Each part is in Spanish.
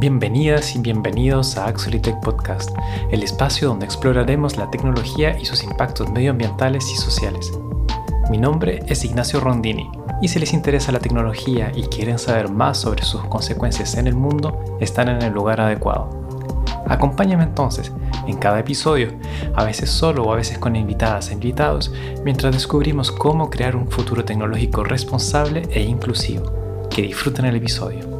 Bienvenidas y bienvenidos a Axolitech Podcast, el espacio donde exploraremos la tecnología y sus impactos medioambientales y sociales. Mi nombre es Ignacio Rondini y si les interesa la tecnología y quieren saber más sobre sus consecuencias en el mundo, están en el lugar adecuado. Acompáñame entonces en cada episodio, a veces solo o a veces con invitadas e invitados, mientras descubrimos cómo crear un futuro tecnológico responsable e inclusivo. Que disfruten el episodio.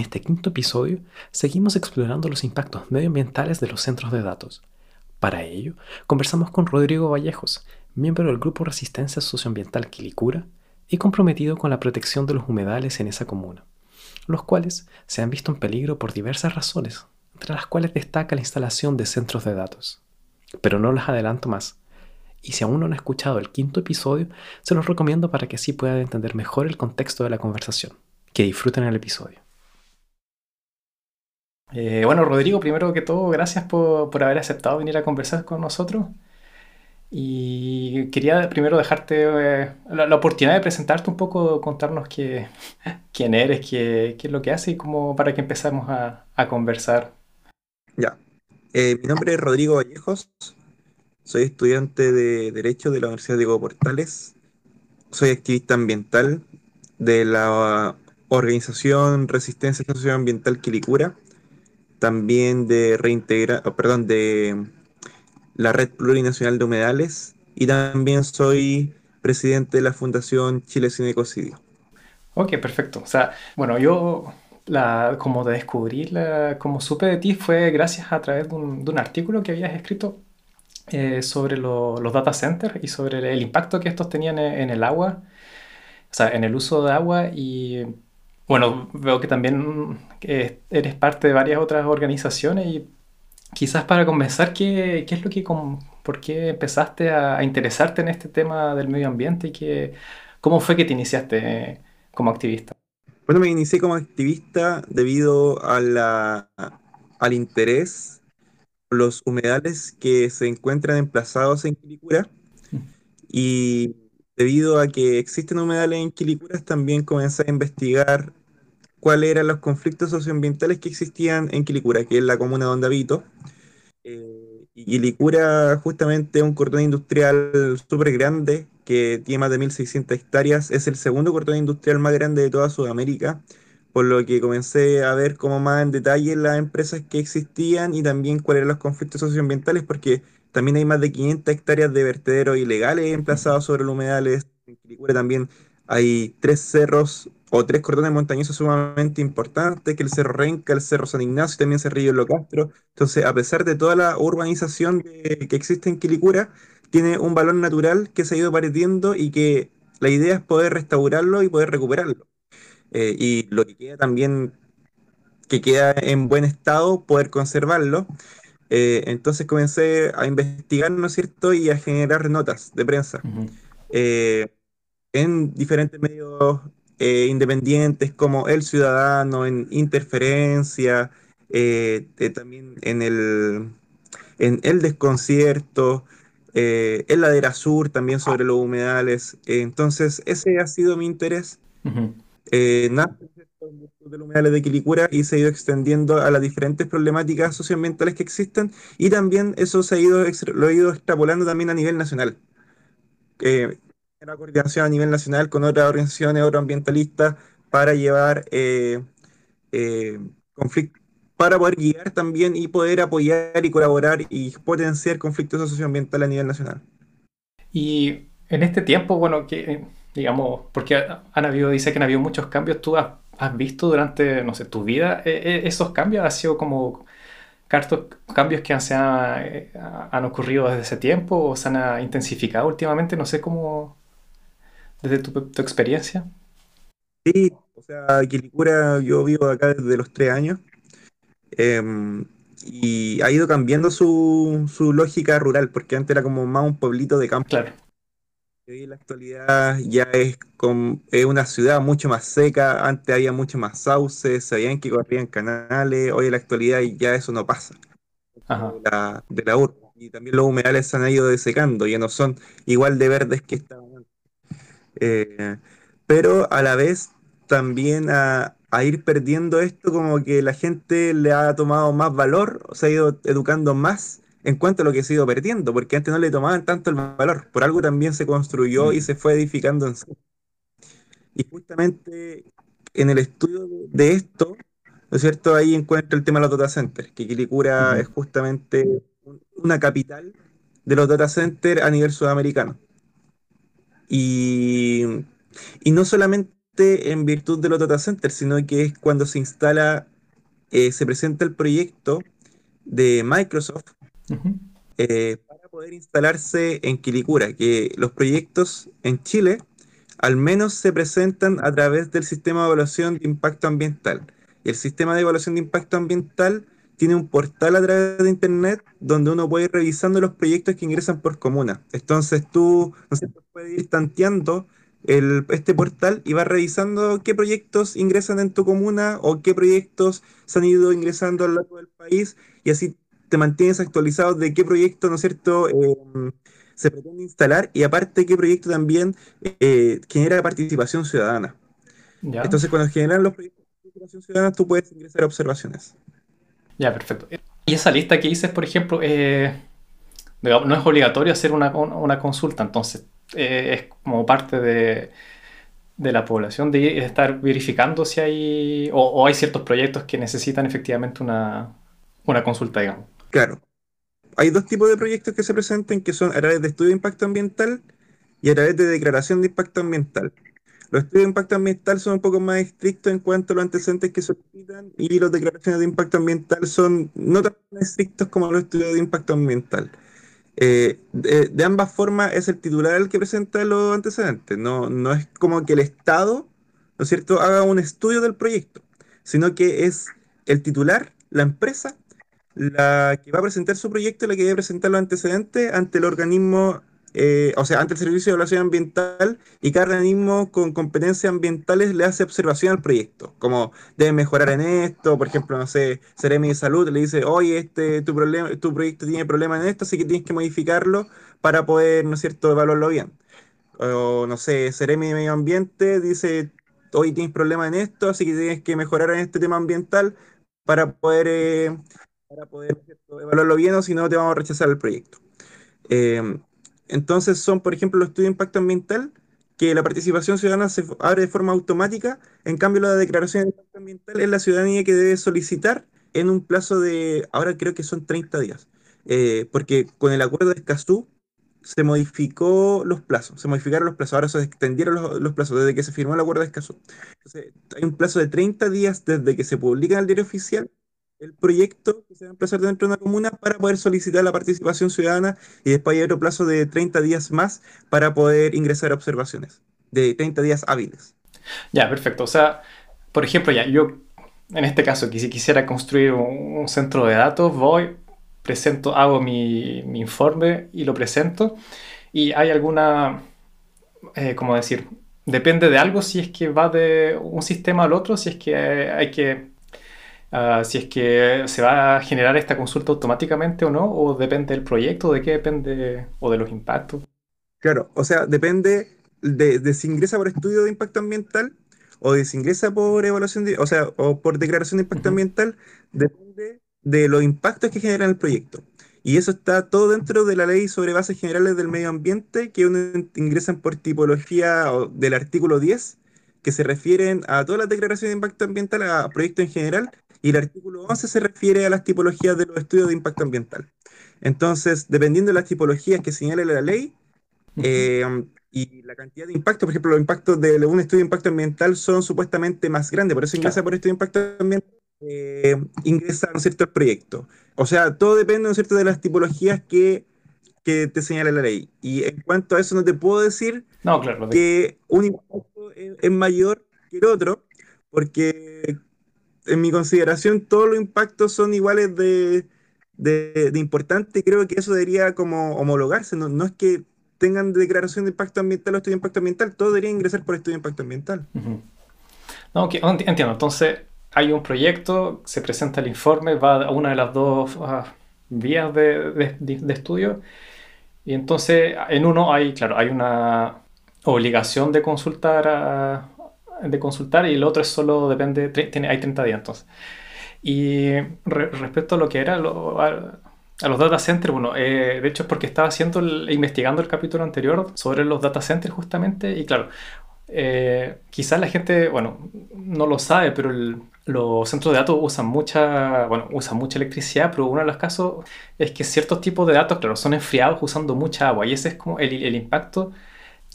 En este quinto episodio seguimos explorando los impactos medioambientales de los centros de datos. Para ello, conversamos con Rodrigo Vallejos, miembro del Grupo Resistencia Socioambiental Quilicura y comprometido con la protección de los humedales en esa comuna, los cuales se han visto en peligro por diversas razones, entre las cuales destaca la instalación de centros de datos. Pero no les adelanto más, y si aún no han escuchado el quinto episodio, se los recomiendo para que así puedan entender mejor el contexto de la conversación. Que disfruten el episodio. Eh, bueno, Rodrigo, primero que todo, gracias por, haber aceptado venir a conversar con nosotros. Y quería primero dejarte eh, la, oportunidad de presentarte un poco, contarnos qué, quién eres, qué, es lo que haces y cómo para que empezamos a, conversar. Ya. Eh, mi nombre es Rodrigo Vallejos. Soy estudiante de Derecho de la Universidad de Diego Portales. Soy activista ambiental de la organización Resistencia Socioambiental Quilicura también de reintegrar, perdón, de la Red Plurinacional de Humedales y también soy presidente de la Fundación Chile Sin Ecocidio. Ok, perfecto. O sea, bueno, yo la, como de descubrir, como supe de ti fue gracias a través de un, artículo que habías escrito eh, sobre los data centers y sobre el, impacto que estos tenían en el agua, o sea, en el uso de agua y bueno, veo que también eres parte de varias otras organizaciones y quizás para comenzar, ¿qué, qué es lo que, por qué empezaste a, interesarte en este tema del medio ambiente y que, cómo fue que te iniciaste como activista? Bueno, me inicié como activista debido a la, al interés por los humedales que se encuentran emplazados en Quilicura mm. y debido a que existen humedales en Quilicura también comencé a investigar cuáles eran los conflictos socioambientales que existían en Quilicura, que es la comuna donde habito. Eh, y Quilicura justamente es un cordón industrial súper grande, que tiene más de 1.600 hectáreas, es el segundo cordón industrial más grande de toda Sudamérica, por lo que comencé a ver como más en detalle las empresas que existían y también cuáles eran los conflictos socioambientales, porque también hay más de 500 hectáreas de vertederos ilegales emplazados sobre los humedales. En Quilicura también hay tres cerros o tres cordones montañosos sumamente importantes, que el Cerro Renca, el Cerro San Ignacio también Cerrillo Lo Castro. Entonces, a pesar de toda la urbanización que existe en Quilicura, tiene un valor natural que se ha ido perdiendo y que la idea es poder restaurarlo y poder recuperarlo. Eh, y lo que queda también, que queda en buen estado, poder conservarlo. Eh, entonces comencé a investigar, ¿no es cierto?, y a generar notas de prensa en diferentes medios eh, independientes como El Ciudadano, en Interferencia, eh, también en el, en el Desconcierto, eh, en Ladera Sur también sobre los humedales. entonces, ese ha sido mi interés. nace de los humedales de Quilicura y se ha ido extendiendo a las diferentes problemáticas socioambientales que existen y también eso se ha ido, lo he ido extrapolando también a nivel nacional la coordinación a nivel nacional con otras organizaciones, otros ambientalistas, para llevar eh, eh, conflictos, para poder guiar también y poder apoyar y colaborar y potenciar conflictos socioambientales a nivel nacional. Y en este tiempo, bueno, que digamos, porque han habido, dice que han habido muchos cambios, ¿tú has, visto durante, no sé, tu vida eh, esos cambios? ¿Ha sido como cambios que se han, han ocurrido desde ese tiempo o se han intensificado últimamente? No sé cómo, desde tu, experiencia? Sí, o sea, Quilicura yo vivo acá desde los tres años em, y ha ido cambiando su, lógica rural, porque antes era como más un pueblito de campo. Claro. Hoy en la actualidad ya es, es una ciudad mucho más seca, antes había mucho más sauces, sabían que corrían canales, hoy en la actualidad ya eso no pasa. De la, de la urba. Y también los humedales se han ido desecando, ya no son igual de verdes que estaban eh, pero a la vez también a, a ir perdiendo esto como que la gente le ha tomado más valor, o se ha ido educando más en cuanto a lo que se ha ido perdiendo, porque antes no le tomaban tanto el valor, por algo también se construyó y se fue edificando en sí. Y justamente en el estudio de esto, ¿no es cierto? Ahí encuentra el tema de los data centers, que Quilicura es justamente una capital de los data centers a nivel sudamericano. Y, y no solamente en virtud de los data centers, sino que es cuando se instala, eh, se presenta el proyecto de Microsoft eh, para poder instalarse en Quilicura, que los proyectos en Chile al menos se presentan a través del sistema de evaluación de impacto ambiental. Y el sistema de evaluación de impacto ambiental tiene un portal a través de internet donde uno puede ir revisando los proyectos que ingresan por comuna. Entonces tú no sé, puedes ir tanteando el, este portal y vas revisando qué proyectos ingresan en tu comuna o qué proyectos se han ido ingresando a lo largo del país y así te mantienes actualizado de qué proyecto, ¿no es cierto?, em, se pretende instalar y aparte qué proyecto también eh, genera participación ciudadana. Entonces cuando generan los proyectos de participación ciudadana tú puedes ingresar observaciones. Ya, perfecto. Y esa lista que dices, por ejemplo, eh, no es obligatorio hacer una, consulta, entonces eh, es como parte de, la población de estar verificando si hay o, hay ciertos proyectos que necesitan efectivamente una, una consulta, digamos. Claro. Hay dos tipos de proyectos que se presentan, que son a través de estudio de impacto ambiental y a través de declaración de impacto ambiental. Los estudios de impacto ambiental son un poco más estrictos en cuanto a los antecedentes que solicitan y las declaraciones de impacto ambiental son no tan estrictos como los estudios de impacto ambiental. Eh, de, ambas formas es el titular el que presenta los antecedentes, no, no es como que el Estado, ¿no es cierto?, haga un estudio del proyecto, sino que es el titular, la empresa, la que va a presentar su proyecto, la que debe presentar los antecedentes ante el organismo, eh, o sea, ante el Servicio de Evaluación Ambiental y cada organismo con competencias ambientales le hace observación al proyecto, como debe mejorar en esto, por ejemplo, no sé, Seremi de Salud le dice, oye, este, tu, proyecto tiene problemas en esto, así que tienes que modificarlo para poder, ¿no es cierto?, evaluarlo bien. O, no sé, Seremi de Medio Ambiente dice, hoy tienes problemas en esto, así que tienes que mejorar en este tema ambiental para poder eh, para poder evaluarlo bien o si no te vamos a rechazar el proyecto. Eh, entonces son, por ejemplo, los estudios de impacto ambiental, que la participación ciudadana se abre de forma automática, en cambio la declaración de impacto ambiental es la ciudadanía que debe solicitar en un plazo de, ahora creo que son 30 días, eh, porque con el acuerdo de Escazú se modificó los plazos, se modificaron los plazos, ahora se extendieron los, plazos desde que se firmó el acuerdo de Escazú. Entonces, hay un plazo de 30 días desde que se publica en el diario oficial el proyecto que se va a empezar dentro de una comuna para poder solicitar la participación ciudadana y después hay otro plazo de 30 días más para poder ingresar a observaciones, de 30 días hábiles. Ya, perfecto. O sea, por ejemplo, ya yo, en este caso, si quisiera construir un, centro de datos, voy, presento, hago mi, informe y lo presento. Y hay alguna, eh, ¿cómo decir? Depende de algo si es que va de un sistema al otro, si es que hay que Ah, si es que se va a generar esta consulta automáticamente o no, o depende del proyecto, de qué depende, o de los impactos. Claro, o sea, depende de, si ingresa por estudio de impacto ambiental o de si ingresa por evaluación, de, o sea, o por declaración de impacto ambiental, depende de los impactos que genera el proyecto. Y eso está todo dentro de la ley sobre bases generales del medio ambiente que ingresan por tipología del artículo 10, que se refieren a todas las declaraciones de impacto ambiental, a proyectos en general, y el artículo 11 se refiere a las tipologías de los estudios de impacto ambiental. Entonces, dependiendo de las tipologías que señale la ley eh, y la cantidad de impacto, por ejemplo, los impactos de un estudio de impacto ambiental son supuestamente más grandes, por eso ingresa por estudio de impacto ambiental, eh, ingresa ¿no cierto? el proyecto. O sea, todo depende ¿no cierto? de las tipologías que, que te señala la ley. Y en cuanto a eso, no te puedo decir no, claro, que un impacto es mayor que el otro, porque en mi consideración, todos los impactos son iguales de, de, importante. Creo que eso debería como homologarse. No, es que tengan declaración de impacto ambiental o estudio de impacto ambiental, todo debería ingresar por estudio de impacto ambiental. No, entiendo. Entonces, hay un proyecto, se presenta el informe, va a una de las dos ah, vías de, de, estudio. Y entonces, en uno hay, claro, hay una obligación de consultar, de consultar y el otro es solo depende, tiene, hay 30 días entonces. Y respecto a lo que era a, los data centers, bueno, eh, de hecho es porque estaba haciendo investigando el capítulo anterior sobre los data centers justamente y claro, eh, quizás la gente, bueno, no lo sabe, pero los centros de datos usan mucha, bueno, usan mucha electricidad, pero uno de los casos es que ciertos tipos de datos, claro, son enfriados usando mucha agua y ese es como el, el impacto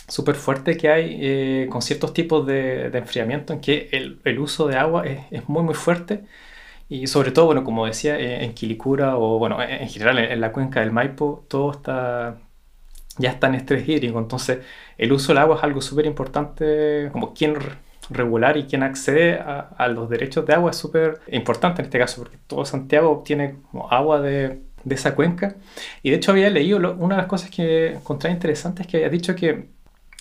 súper fuerte que hay eh, con ciertos tipos de, de, enfriamiento en que el, el uso de agua es, es, muy muy fuerte y sobre todo, bueno, como decía, eh, en Quilicura o bueno, en general en, la cuenca del Maipo todo está ya está en estrés hídrico, entonces el uso del agua es algo súper importante, como quién regular y quién accede a, a, los derechos de agua es súper importante en este caso, porque todo Santiago obtiene como agua de, de, esa cuenca. Y de hecho había leído, lo, una de las cosas que encontré interesante es que había dicho que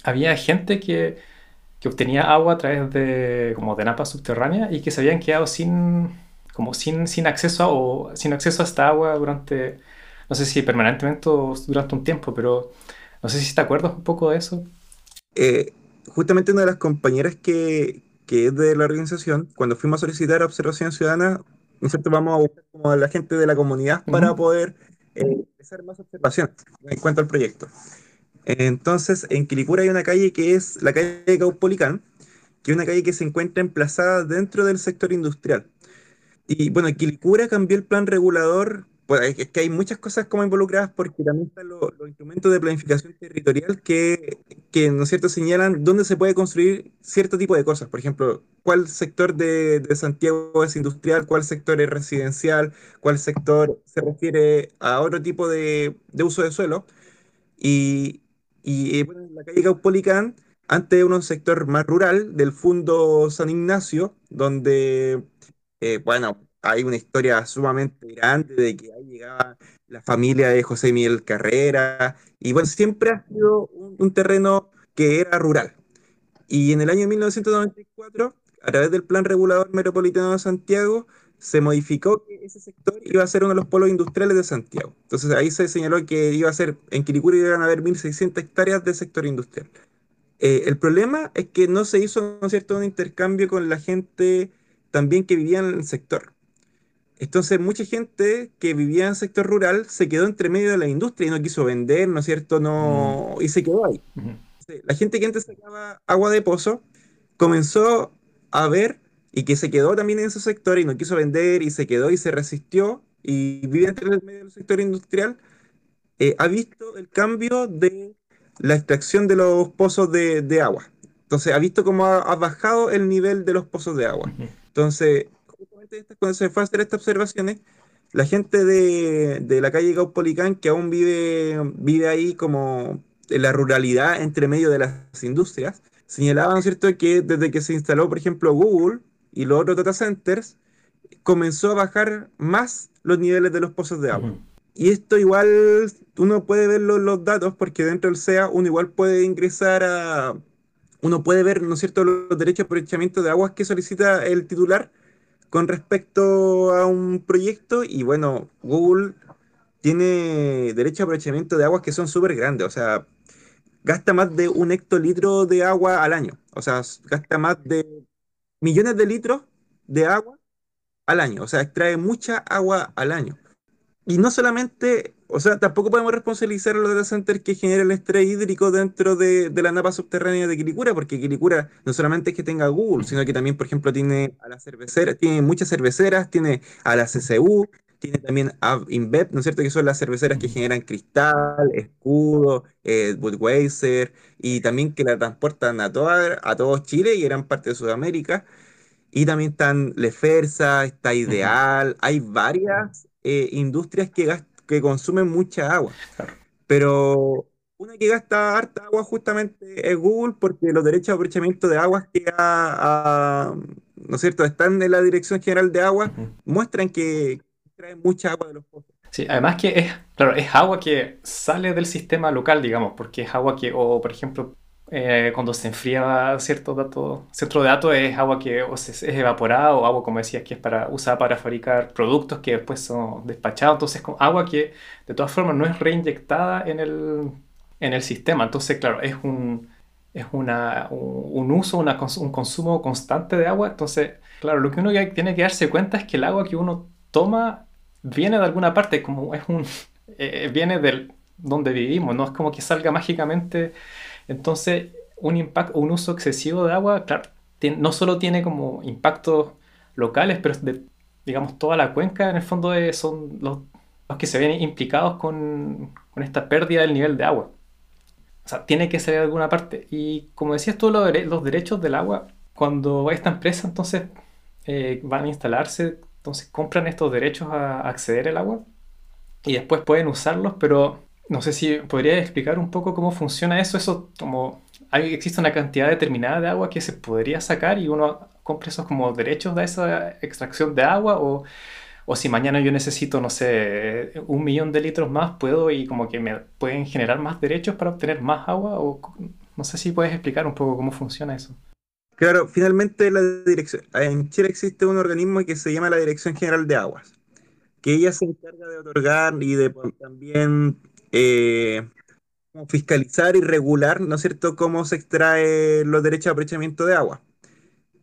había gente que, que, obtenía agua a través de, como de napas subterráneas y que se habían quedado sin, como sin, sin, acceso a, o, sin acceso a esta agua durante, no sé si permanentemente o durante un tiempo, pero no sé si te acuerdas un poco de eso. Eh, justamente una de las compañeras que, que, es de la organización, cuando fuimos a solicitar observación ciudadana, ¿cierto? vamos a buscar como a la gente de la comunidad para uh -huh. poder eh, hacer más observaciones en cuanto al proyecto. Entonces, en Quilicura hay una calle que es la calle Caupolicán, que es una calle que se encuentra emplazada dentro del sector industrial. Y bueno, Quilicura cambió el plan regulador, pues es que hay muchas cosas como involucradas porque también están los, los instrumentos de planificación territorial que, que, ¿no es cierto?, señalan dónde se puede construir cierto tipo de cosas. Por ejemplo, cuál sector de, de Santiago es industrial, cuál sector es residencial, cuál sector se refiere a otro tipo de, de uso de suelo. Y, y bueno, en la calle Caupolicán, antes era un sector más rural del Fundo San Ignacio, donde, eh, bueno, hay una historia sumamente grande de que ahí llegaba la familia de José Miguel Carrera, y bueno, siempre ha sido un, un terreno que era rural. Y en el año 1994, a través del Plan Regulador Metropolitano de Santiago, se modificó que ese sector iba a ser uno de los polos industriales de Santiago. Entonces ahí se señaló que iba a ser, en Quilicura iban a haber 1.600 hectáreas de sector industrial. Eh, el problema es que no se hizo, ¿no cierto?, un intercambio con la gente también que vivía en el sector. Entonces mucha gente que vivía en el sector rural se quedó entre medio de la industria y no quiso vender, ¿no es cierto?, no, y se quedó ahí. La gente que antes sacaba agua de pozo comenzó a ver y que se quedó también en ese sector y no quiso vender y se quedó y se resistió y vive entre el medio del sector industrial, eh, ha visto el cambio de la extracción de los pozos de, de agua. Entonces ha visto cómo ha, ha, bajado el nivel de los pozos de agua. Entonces, justamente cuando se fue a hacer estas observaciones, la gente de, de la calle Caupolicán, que aún vive, vive ahí como en la ruralidad entre medio de las industrias, señalaban, ¿cierto?, que desde que se instaló, por ejemplo, Google, y los otros data centers, comenzó a bajar más los niveles de los pozos de agua. Y esto igual uno puede ver los, los, datos porque dentro del SEA uno igual puede ingresar a... Uno puede ver, ¿no es cierto?, los derechos de aprovechamiento de aguas que solicita el titular con respecto a un proyecto y bueno, Google tiene derechos de aprovechamiento de aguas que son súper grandes, o sea, gasta más de un hectolitro de agua al año, o sea, gasta más de millones de litros de agua al año, o sea, extrae mucha agua al año. Y no solamente, o sea, tampoco podemos responsabilizar a los data centers que generan el estrés hídrico dentro de, de, la napa subterránea de Quilicura, porque Quilicura no solamente es que tenga Google, sino que también, por ejemplo, tiene a las cerveceras, tiene muchas cerveceras, tiene a la CCU, tiene también a InBev, ¿no es cierto? Que son las cerveceras que generan Cristal, Escudo, eh, Budweiser, y también que la transportan a, toda, a todo Chile y eran parte de Sudamérica. Y también están Lefersa, está Ideal, uh -huh. hay varias eh, industrias que, que consumen mucha agua. Claro. Pero una que gasta harta agua justamente es Google porque los derechos de aprovechamiento de aguas que ¿no es cierto? están en la Dirección General de Agua uh -huh. muestran que trae mucha agua de los pozos. Sí, además que es, claro, es agua que sale del sistema local, digamos, porque es agua que, o por ejemplo, eh, cuando se enfría cierto dato, cierto dato es agua que o se, es evaporada o agua, como decías, que es para, usada para fabricar productos que después son despachados. Entonces, agua que de todas formas no es reinyectada en el, en el sistema. Entonces, claro, es un, es una, un uso, una, un consumo constante de agua. Entonces, claro, lo que uno tiene que darse cuenta es que el agua que uno toma viene de alguna parte, como es un, eh, viene del donde vivimos, no es como que salga mágicamente. Entonces, un impacto, un uso excesivo de agua, claro, no solo tiene como impactos locales, pero de, digamos, toda la cuenca en el fondo son los, los, que se ven implicados con, con, esta pérdida del nivel de agua. O sea, tiene que ser de alguna parte. Y como decías tú, los, los derechos del agua, cuando esta empresa entonces eh, van a instalarse, entonces compran estos derechos a acceder al agua y después pueden usarlos, pero no sé si podría explicar un poco cómo funciona eso. Eso como hay, existe una cantidad determinada de agua que se podría sacar y uno compra esos como derechos de esa extracción de agua o, o si mañana yo necesito, no sé, un millón de litros más, puedo y como que me pueden generar más derechos para obtener más agua o no sé si puedes explicar un poco cómo funciona eso. Claro, finalmente la dirección, en Chile existe un organismo que se llama la Dirección General de Aguas, que ella se encarga de otorgar y de también eh, fiscalizar y regular, ¿no es cierto?, cómo se extrae los derechos de aprovechamiento de agua.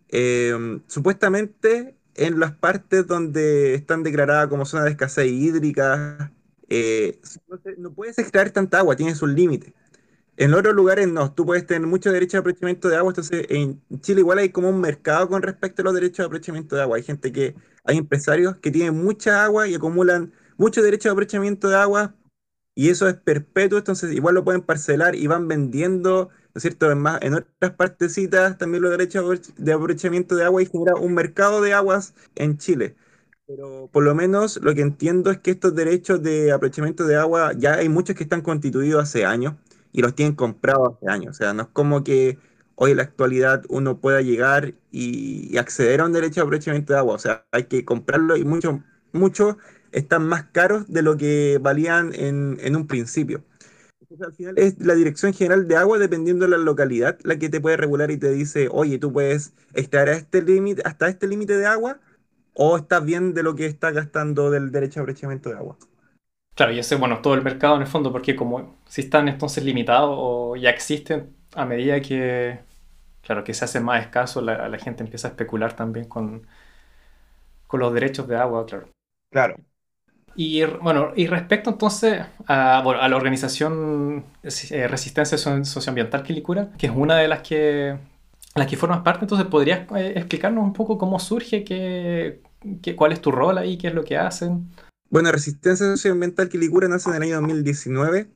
Eh, supuestamente en las partes donde están declaradas como zona de escasez hídrica, eh, no puedes extraer tanta agua, tienes un límite. En otros lugares no, tú puedes tener mucho derecho de aprovechamiento de agua, entonces en Chile igual hay como un mercado con respecto a los derechos de aprovechamiento de agua. Hay gente que, hay empresarios que tienen mucha agua y acumulan mucho derecho de aprovechamiento de agua y eso es perpetuo, entonces igual lo pueden parcelar y van vendiendo, ¿no es cierto? En, más, en otras partecitas también los derechos de aprovechamiento de agua y genera un mercado de aguas en Chile. Pero por lo menos lo que entiendo es que estos derechos de aprovechamiento de agua ya hay muchos que están constituidos hace años y los tienen comprados hace años. O sea, no es como que hoy en la actualidad uno pueda llegar y, acceder a un derecho de aprovechamiento de agua. O sea, hay que comprarlo y muchos mucho están más caros de lo que valían en, un principio. Entonces, al final es la Dirección General de Agua, dependiendo de la localidad, la que te puede regular y te dice, oye, tú puedes estar a este límite, hasta este límite de agua, o estás bien de lo que estás gastando del derecho a aprovechamiento de agua. Claro, y ese, bueno, todo el mercado en el fondo, porque como si están entonces limitados o ya existen a medida que, claro, que se hace más escaso, la, la gente empieza a especular también con, con los derechos de agua, claro. Claro. Y bueno, y respecto entonces a, bueno, a la organización eh, Resistencia Socioambiental Quilicura, que es una de las que, las que formas parte, entonces podrías eh, explicarnos un poco cómo surge, qué, qué, cuál es tu rol ahí, qué es lo que hacen. Bueno, Resistencia Socioambiental Quilicura nace en el año 2019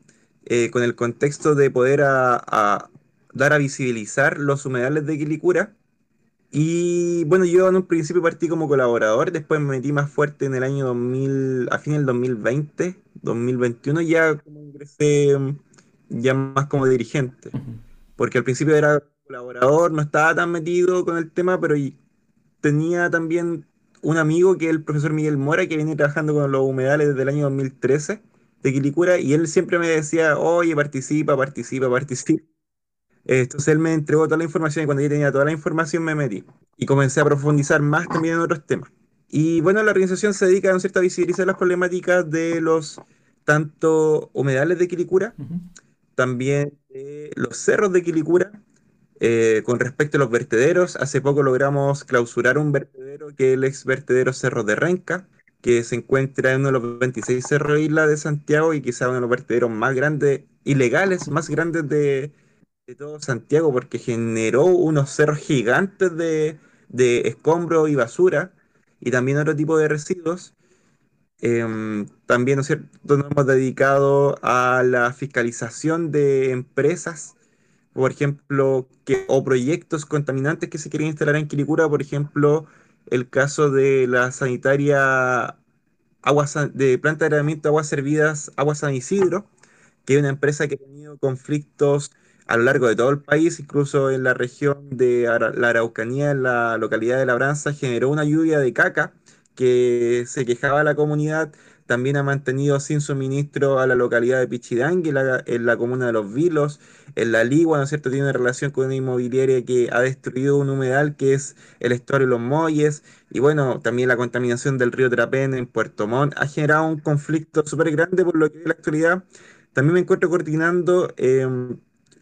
eh, con el contexto de poder a, dar a visibilizar los humedales de Quilicura y bueno, yo en un principio partí como colaborador, después me metí más fuerte en el año 2000, a fin del 2020, 2021, ya como ingresé ya más como dirigente, porque al principio era colaborador, no estaba tan metido con el tema, pero tenía también un amigo que es el profesor Miguel Mora, que viene trabajando con los humedales desde el año 2013 de Quilicura, y él siempre me decía, oye, participa, participa, participa. Entonces él me entregó toda la información y cuando yo tenía toda la información me metí y comencé a profundizar más también en otros temas. Y bueno, la organización se dedica ¿no cierto? a visibilizar las problemáticas de los tanto humedales de Quilicura, también de los cerros de Quilicura, eh, con respecto a los vertederos. Hace poco logramos clausurar un vertedero que es el ex vertedero Cerro de Renca, que se encuentra en uno de los 26 cerros Isla de Santiago y quizá uno de los vertederos más grandes, ilegales, más grandes de, todo Santiago porque generó unos cerros gigantes de, de escombro y basura y también otro tipo de residuos. Em, también nos hemos dedicado a la fiscalización de empresas, por ejemplo, que, o proyectos contaminantes que se quieren instalar en Quilicura, por ejemplo, el caso de la sanitaria de planta de tratamiento de aguas servidas, Agua San Isidro, que es una empresa que ha tenido conflictos a lo largo de todo el país, incluso en la región de la Araucanía, en la localidad de Labranza, generó una lluvia de caca que se quejaba la comunidad. También ha mantenido sin suministro a la localidad de Pichidangui, en la, comuna de Los Vilos, en la Ligua, ¿no es cierto? Tiene una relación con una inmobiliaria que ha destruido un humedal que es el estuario Los Molles. Y bueno, también la contaminación del río Trapén en Puerto Montt ha generado un conflicto súper grande por lo que es la actualidad. También me encuentro coordinando. Em,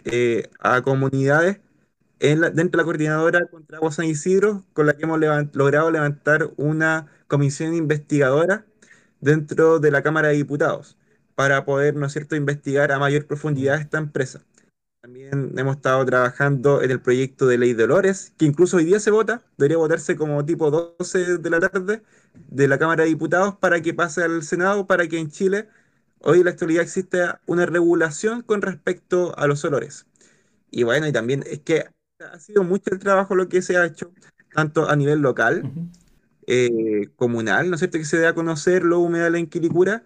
eh, a comunidades en dentro de la coordinadora contra Agua San Isidro, con la que hemos logrado levantar una comisión investigadora dentro de la Cámara de Diputados para poder, ¿no es cierto?, investigar a mayor profundidad esta empresa. También hemos estado trabajando en el proyecto de ley de olores, que incluso hoy día se vota, debería votarse como tipo 12 de la tarde de la Cámara de Diputados para que pase al Senado, para que en Chile hoy en la actualidad exista una regulación con respecto a los olores. Y bueno, y también es que ha sido mucho el trabajo lo que se ha hecho, tanto a nivel local, Ujú, eh, comunal, ¿no es cierto?, que se dé a conocer los humedales en Quilicura,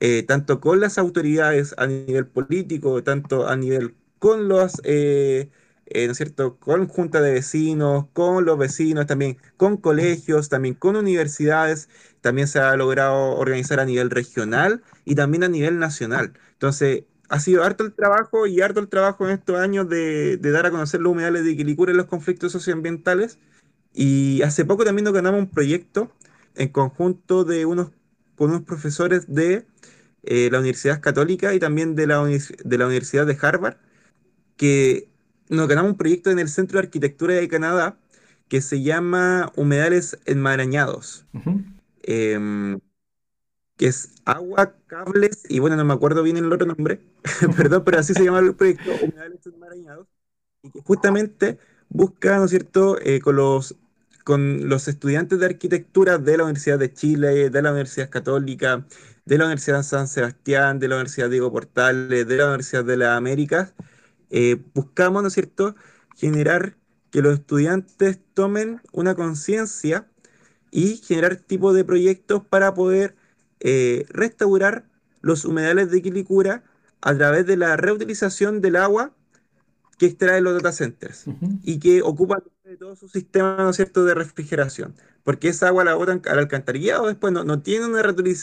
eh, tanto con las autoridades a nivel político, tanto a nivel con los, eh, eh, ¿no es cierto?, con junta de vecinos, con los vecinos también, con colegios, también con universidades, también se ha logrado organizar a nivel regional y también a nivel nacional. Entonces, ha sido harto el trabajo y harto el trabajo en estos años de, de dar a conocer los humedales de Quilicura y los conflictos socioambientales y hace poco también nos ganamos un proyecto en conjunto de unos, con unos profesores de eh, la Universidad Católica y también de la, de la Universidad de Harvard, que nos ganamos un proyecto en el Centro de Arquitectura de Canadá que se llama Humedales Enmarañados, em, que es agua, cables y bueno, no me acuerdo bien el otro nombre, perdón, pero así se llama el proyecto, Humedales Enmarañados y que justamente busca, ¿no es cierto?, eh, con los, con los estudiantes de arquitectura de la Universidad de Chile, de la Universidad Católica, de la Universidad San Sebastián, de la Universidad Diego Portales, de la Universidad de las Américas, eh, buscamos, ¿no es cierto?, generar que los estudiantes tomen una conciencia y generar tipo de proyectos para poder eh, restaurar los humedales de Quilicura a través de la reutilización del agua que extrae los data centers ujú, y que ocupan de todo su sistema, ¿no es cierto?, de refrigeración. Porque esa agua la botan al alcantarillado después, no, no tiene una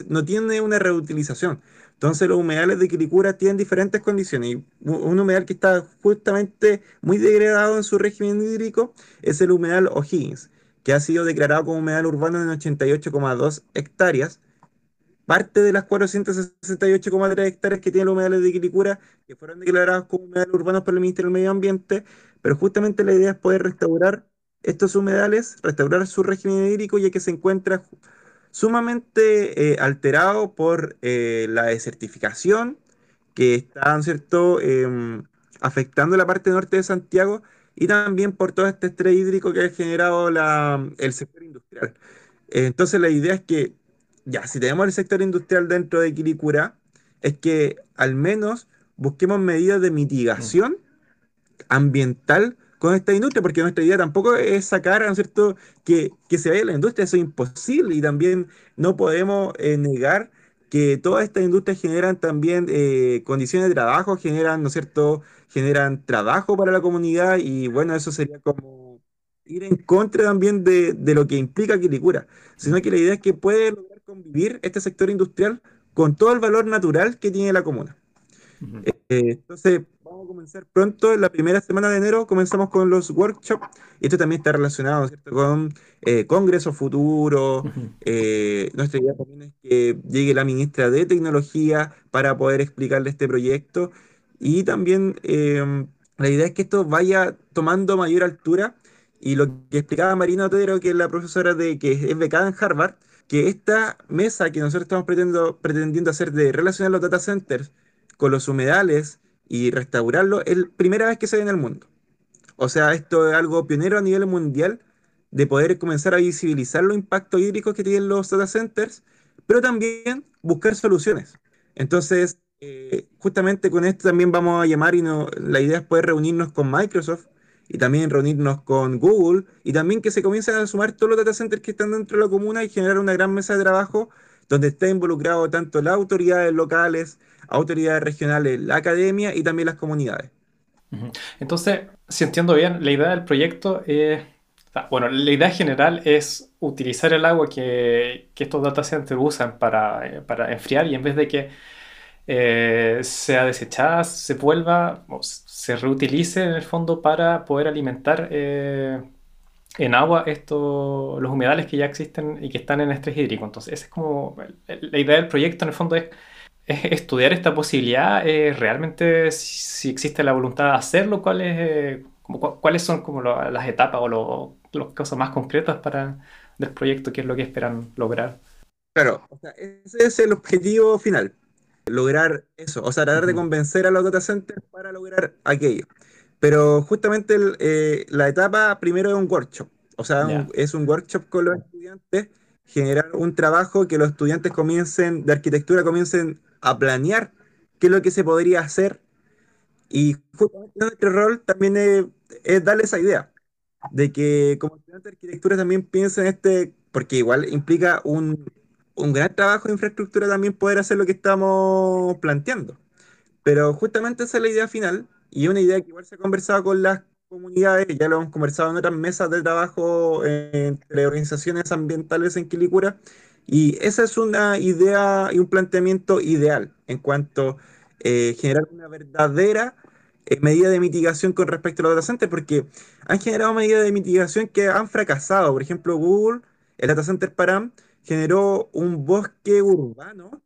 no tiene una reutilización. Entonces los humedales de Quilicura tienen diferentes condiciones. Y un humedal que está justamente muy degradado en su régimen hídrico es el humedal O'Higgins, que ha sido declarado como humedal urbano en 88,2 hectáreas parte de las 468,3 hectáreas que tiene los humedales de Quilicura, que fueron declarados como humedales urbanos por el Ministerio del Medio Ambiente, pero justamente la idea es poder restaurar estos humedales, restaurar su régimen hídrico, ya que se encuentra sumamente eh, alterado por eh, la desertificación que está, ¿no es cierto?, em, afectando la parte norte de Santiago y también por todo este estrés hídrico que ha generado el sector industrial. Entonces la idea es que, ya, si tenemos el sector industrial dentro de Quilicura, es que al menos busquemos medidas de mitigación ambiental con esta industria, porque nuestra idea tampoco es sacar, ¿no es cierto?, que, que se vaya la industria, eso es imposible y también no podemos eh, negar que todas estas industrias generan también eh, condiciones de trabajo, generan, ¿no es cierto?, generan trabajo para la comunidad y bueno, eso sería como ir en contra también de, de lo que implica Quilicura, sino que la idea es que puede convivir este sector industrial con todo el valor natural que tiene la comuna. Eh, entonces, vamos a comenzar pronto, la primera semana de enero comenzamos con los workshops, y esto también está relacionado, ¿cierto? con eh, congresos futuros. eh, nuestra idea también es que llegue la ministra de Tecnología para poder explicarle este proyecto, y también eh, la idea es que esto vaya tomando mayor altura, y lo que explicaba Marina Otero, que es la profesora de, que es becada en Harvard, que esta mesa que nosotros estamos pretendiendo, pretendiendo hacer de relacionar los data centers con los humedales y restaurarlo, es la primera vez que se ve en el mundo. O sea, esto es algo pionero a nivel mundial de poder comenzar a visibilizar los impactos hídricos que tienen los data centers, pero también buscar soluciones. Entonces, eh, justamente con esto también vamos a llamar y la idea es poder reunirnos con Microsoft y también reunirnos con Google y también que se comiencen a sumar todos los data centers que están dentro de la comuna y generar una gran mesa de trabajo donde esté involucrado tanto las autoridades locales, autoridades regionales, la academia y también las comunidades. Entonces, si entiendo bien, la idea del proyecto es, bueno, la idea general es utilizar el agua que, estos data centers usan eh, para enfriar y en vez de que eh, sea desechada, se vuelva se reutilice en el fondo para poder alimentar eh, en agua estos, los humedales que ya existen y que están en estrés hídrico. Entonces, esa es como la idea del proyecto en el fondo es estudiar esta posibilidad, eh, realmente si, existe la voluntad de hacerlo, ¿cuáles, cuáles son como las etapas o las cosas más concretas para, del proyecto, qué es lo que esperan lograr? Claro, ese es el objetivo final, lograr eso, o sea, tratar de convencer a los data centers para lograr aquello. Pero justamente eh, la etapa primero es un workshop, o sea, es un workshop con los estudiantes, generar un trabajo que los estudiantes comiencen, de arquitectura comiencen a planear qué es lo que se podría hacer. Y justamente nuestro rol también es, darle esa idea de que como estudiantes de arquitectura también piensen este, porque igual implica un, un gran trabajo de infraestructura también poder hacer lo que estamos planteando. Pero justamente esa es la idea final y una idea que igual se ha conversado con las comunidades, ya lo hemos conversado en otras mesas de trabajo entre organizaciones ambientales en Quilicura, y esa es una idea y un planteamiento ideal en cuanto a eh, generar una verdadera eh, medida de mitigación con respecto a los data porque han generado medidas de mitigación que han fracasado. Por ejemplo, Google, el data center Param, generó un bosque urbano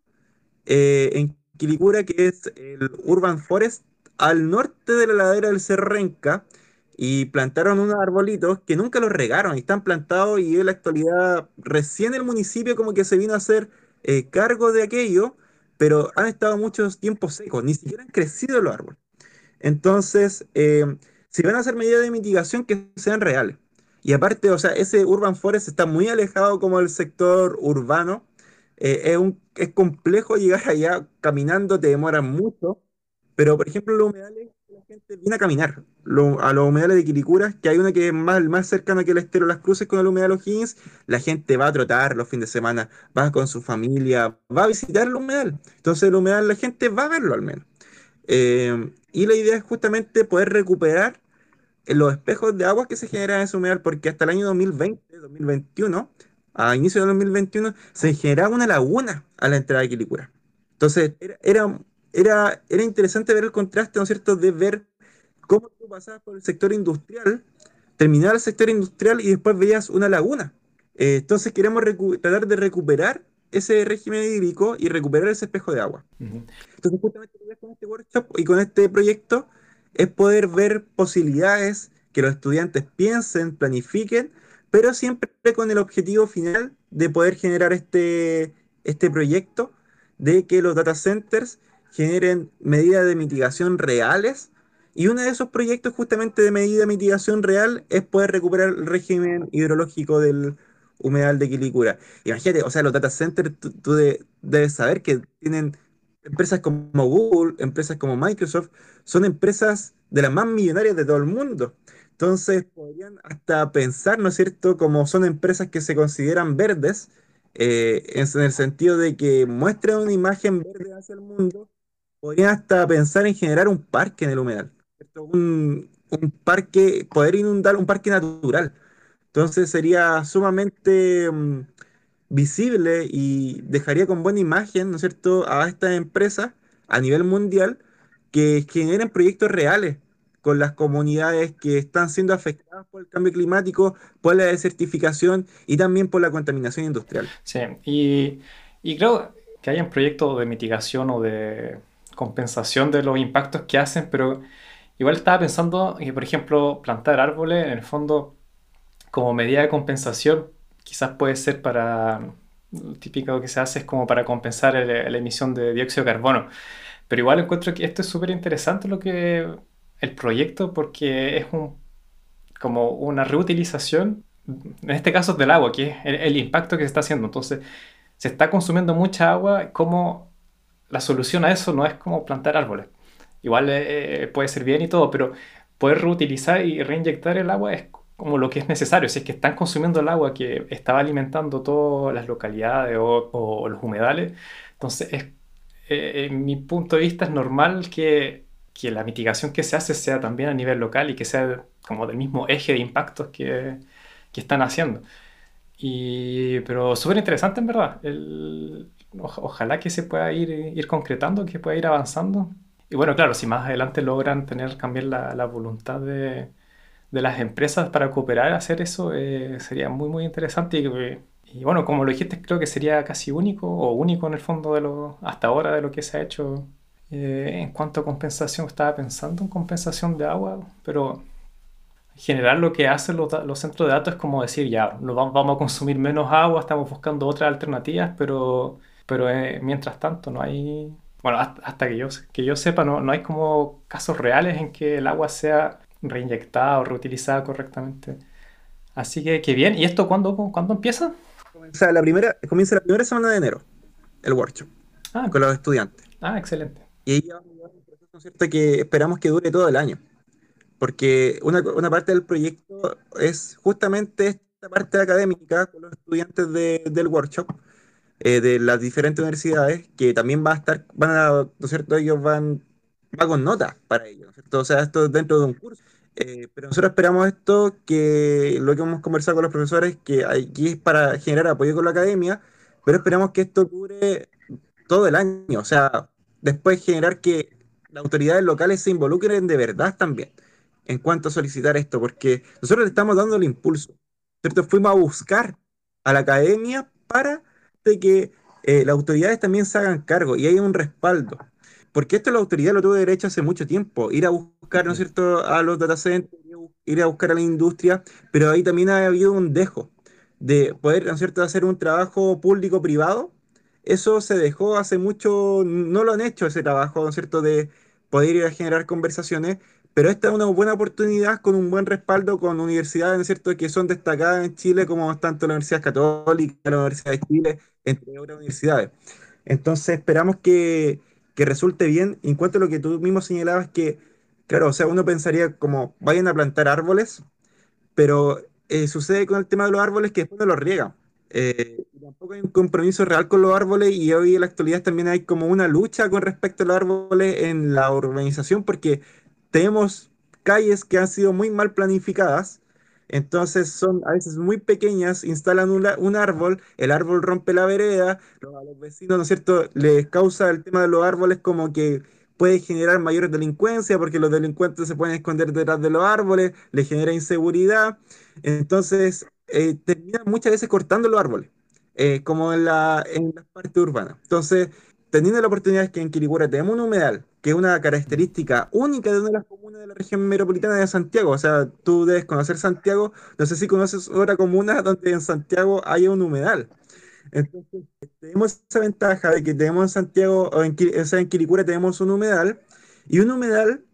eh, en Quilicura que es el Urban Forest al norte de la ladera del Cerrenca y plantaron unos arbolitos que nunca los regaron y están plantados y en la actualidad recién el municipio como que se vino a hacer eh, cargo de aquello, pero han estado muchos tiempos secos, ni siquiera han crecido los árboles. Entonces, eh, si van a hacer medidas de mitigación que sean reales. Y aparte, o sea, ese urban forest está muy alejado como del sector urbano. Eh, es, un, es complejo llegar allá caminando, te demora mucho. Pero, por ejemplo, los humedales, la gente viene a caminar a los humedales de Quiricuras, que hay una que es más, más cercana que el estero Las Cruces con el humedal O'Higgins. La gente va a trotar los fines de semana, va con su familia, va a visitar el humedal. Entonces, el humedal, la gente va a verlo al menos. Eh, y la idea es justamente poder recuperar los espejos de agua que se generan en ese humedal, porque hasta el año 2020, 2021, a inicio de 2021, se generaba una laguna a la entrada de Quilicura. Entonces, era, era era, era interesante ver el contraste, ¿no es cierto?, de ver cómo tú pasabas por el sector industrial, terminaba el sector industrial y después veías una laguna. Eh, entonces queremos tratar de recuperar ese régimen hídrico y recuperar ese espejo de agua. Entonces, justamente con este workshop y con este proyecto es poder ver posibilidades que los estudiantes piensen, planifiquen, pero siempre con el objetivo final de poder generar este, este proyecto de que los data centers generen medidas de mitigación reales. Y uno de esos proyectos justamente de medida de mitigación real es poder recuperar el régimen hidrológico del humedal de Quilicura. Imagínate, o sea, los data centers, tú, debes saber que tienen empresas como Google, empresas como Microsoft, son empresas de las más millonarias de todo el mundo. Entonces, podrían hasta pensar, ¿no es cierto?, como son empresas que se consideran verdes, eh, en el sentido de que muestran una imagen verde hacia el mundo podrían hasta pensar en generar un parque en el humedal. Un, parque, poder inundar un parque natural. Entonces sería sumamente mm, visible y dejaría con buena imagen, ¿no es cierto?, a estas empresas a nivel mundial que generen proyectos reales con las comunidades que están siendo afectadas por el cambio climático, por la desertificación y también por la contaminación industrial. Sí, y, creo que hayan proyectos de mitigación o de compensación de los impactos que hacen, pero igual estaba pensando que, por ejemplo, plantar árboles, en el fondo, como medida de compensación, quizás puede ser para, lo típico que se hace es como para compensar la emisión de dióxido de carbono. Pero igual encuentro que esto es súper interesante lo que el proyecto porque es un, como una reutilización, en este caso del agua, que es el, el impacto que se está haciendo. Entonces, se está consumiendo mucha agua, ¿cómo la solución a eso no es como plantar árboles. Igual eh, eh, puede ser bien y todo, pero poder reutilizar y reinyectar el agua es como lo que es necesario. Si es que están consumiendo el agua que estaba alimentando todas las localidades o, los humedales, entonces es, eh, en mi punto de vista es normal que, que, la mitigación que se hace sea también a nivel local y que sea como del mismo eje de impactos que, que están haciendo. Y, pero súper interesante en verdad. El, ojalá que se pueda ir, ir concretando, que pueda ir avanzando. Y bueno, claro, si más adelante logran tener también la, la voluntad de, de, las empresas para cooperar, hacer eso, eh, sería muy, muy interesante y, y bueno, como lo dijiste, creo que sería casi único o único en el fondo de lo, hasta ahora de lo que se ha hecho eh, en cuanto a compensación. Estaba pensando en compensación de agua, pero en general lo que hacen los, centros de datos es como decir, ya, vamos a consumir menos agua, estamos buscando otras alternativas, pero, pero eh, mientras tanto no hay... Bueno, hasta, que, yo, que yo sepa, no, no hay como casos reales en que el agua sea reinyectada o reutilizada correctamente. Así que qué bien. ¿Y esto cuándo, cuándo empieza? Comienza la, primera, comienza la primera semana de enero, el workshop, ah, con los estudiantes. Ah, excelente. Y ahí vamos a un proceso ¿cierto? que esperamos que dure todo el año. Porque una, una, parte del proyecto es justamente esta parte académica con los estudiantes de, del workshop, eh, de las diferentes universidades, que también va a estar, van a, ¿no es cierto? Ellos van, va con notas para ellos, ¿no es cierto? O sea, esto es dentro de un curso. Eh, pero nosotros esperamos esto, que lo que hemos conversado con los profesores, que aquí es para generar apoyo con la academia, pero esperamos que esto dure todo el año, o sea, después generar que las autoridades locales se involucren de verdad también en cuanto a solicitar esto, porque nosotros le estamos dando el impulso, ¿cierto? Fuimos a buscar a la academia para que eh, las autoridades también se hagan cargo y haya un respaldo. Porque esto la autoridad lo tuvo derecho hace mucho tiempo, ir a buscar, ¿no es cierto?, a los data centers, ir a buscar a la industria, pero ahí también ha habido un dejo de poder, ¿no es cierto?, hacer un trabajo público-privado. Eso se dejó hace mucho, no lo han hecho ese trabajo, ¿no es cierto?, de poder ir a generar conversaciones, pero esta es una buena oportunidad con un buen respaldo con universidades, ¿no es cierto?, que son destacadas en Chile, como tanto la Universidad Católica, la Universidad de Chile, entre otras universidades. Entonces esperamos que, que resulte bien. En cuanto a lo que tú mismo señalabas, que, claro, o sea, uno pensaría como vayan a plantar árboles, pero eh, sucede con el tema de los árboles que después no los riegan. Eh, tampoco hay un compromiso real con los árboles y hoy en la actualidad también hay como una lucha con respecto a los árboles en la urbanización porque tenemos calles que han sido muy mal planificadas entonces son a veces muy pequeñas, instalan un, árbol, el árbol rompe la vereda, a los vecinos, ¿no es cierto?, les causa el tema de los árboles como que puede generar mayor delincuencia porque los delincuentes se pueden esconder detrás de los árboles, les genera inseguridad. Entonces, eh, terminan muchas veces cortando los árboles, eh, como en la, en la parte urbana. Entonces, teniendo la oportunidad que en Quiricura tenemos un humedal, que es una característica única de una de las comunas de la región metropolitana de Santiago. O sea, tú debes conocer Santiago, no sé si conoces otra comuna donde en Santiago hay un humedal. Entonces, tenemos esa ventaja de que tenemos en Santiago, o, en, o sea, en Quiricura tenemos un humedal, y un humedal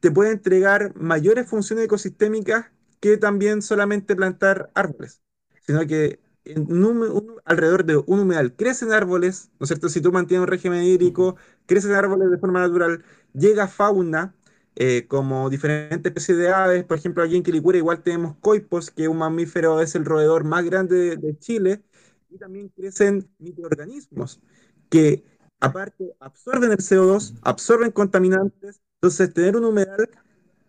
te puede entregar mayores funciones ecosistémicas que también solamente plantar árboles, sino que alrededor de un humedal crecen árboles, ¿no es cierto? Si tú mantienes un régimen hídrico, crecen árboles de forma natural, llega fauna, eh, como diferentes especies de aves, por ejemplo, aquí en Quilicura igual tenemos coipos, que es un mamífero, es el roedor más grande de, Chile, y también crecen microorganismos que aparte absorben el CO2, absorben contaminantes, entonces tener un humedal,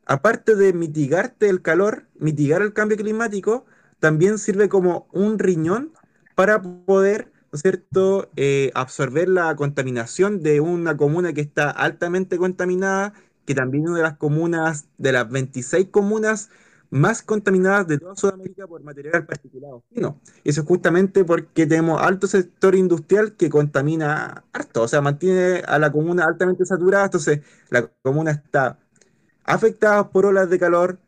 aparte de mitigarte el calor, mitigar el cambio climático, también sirve como un riñón para poder, ¿no es cierto?, eh, absorber la contaminación de una comuna que está altamente contaminada, que también una de las comunas, de las 26 comunas más contaminadas de toda Sudamérica por material particulado fino. Eso es justamente porque tenemos alto sector industrial que contamina harto, o sea, mantiene a la comuna altamente saturada, entonces la comuna está afectada por olas de calor,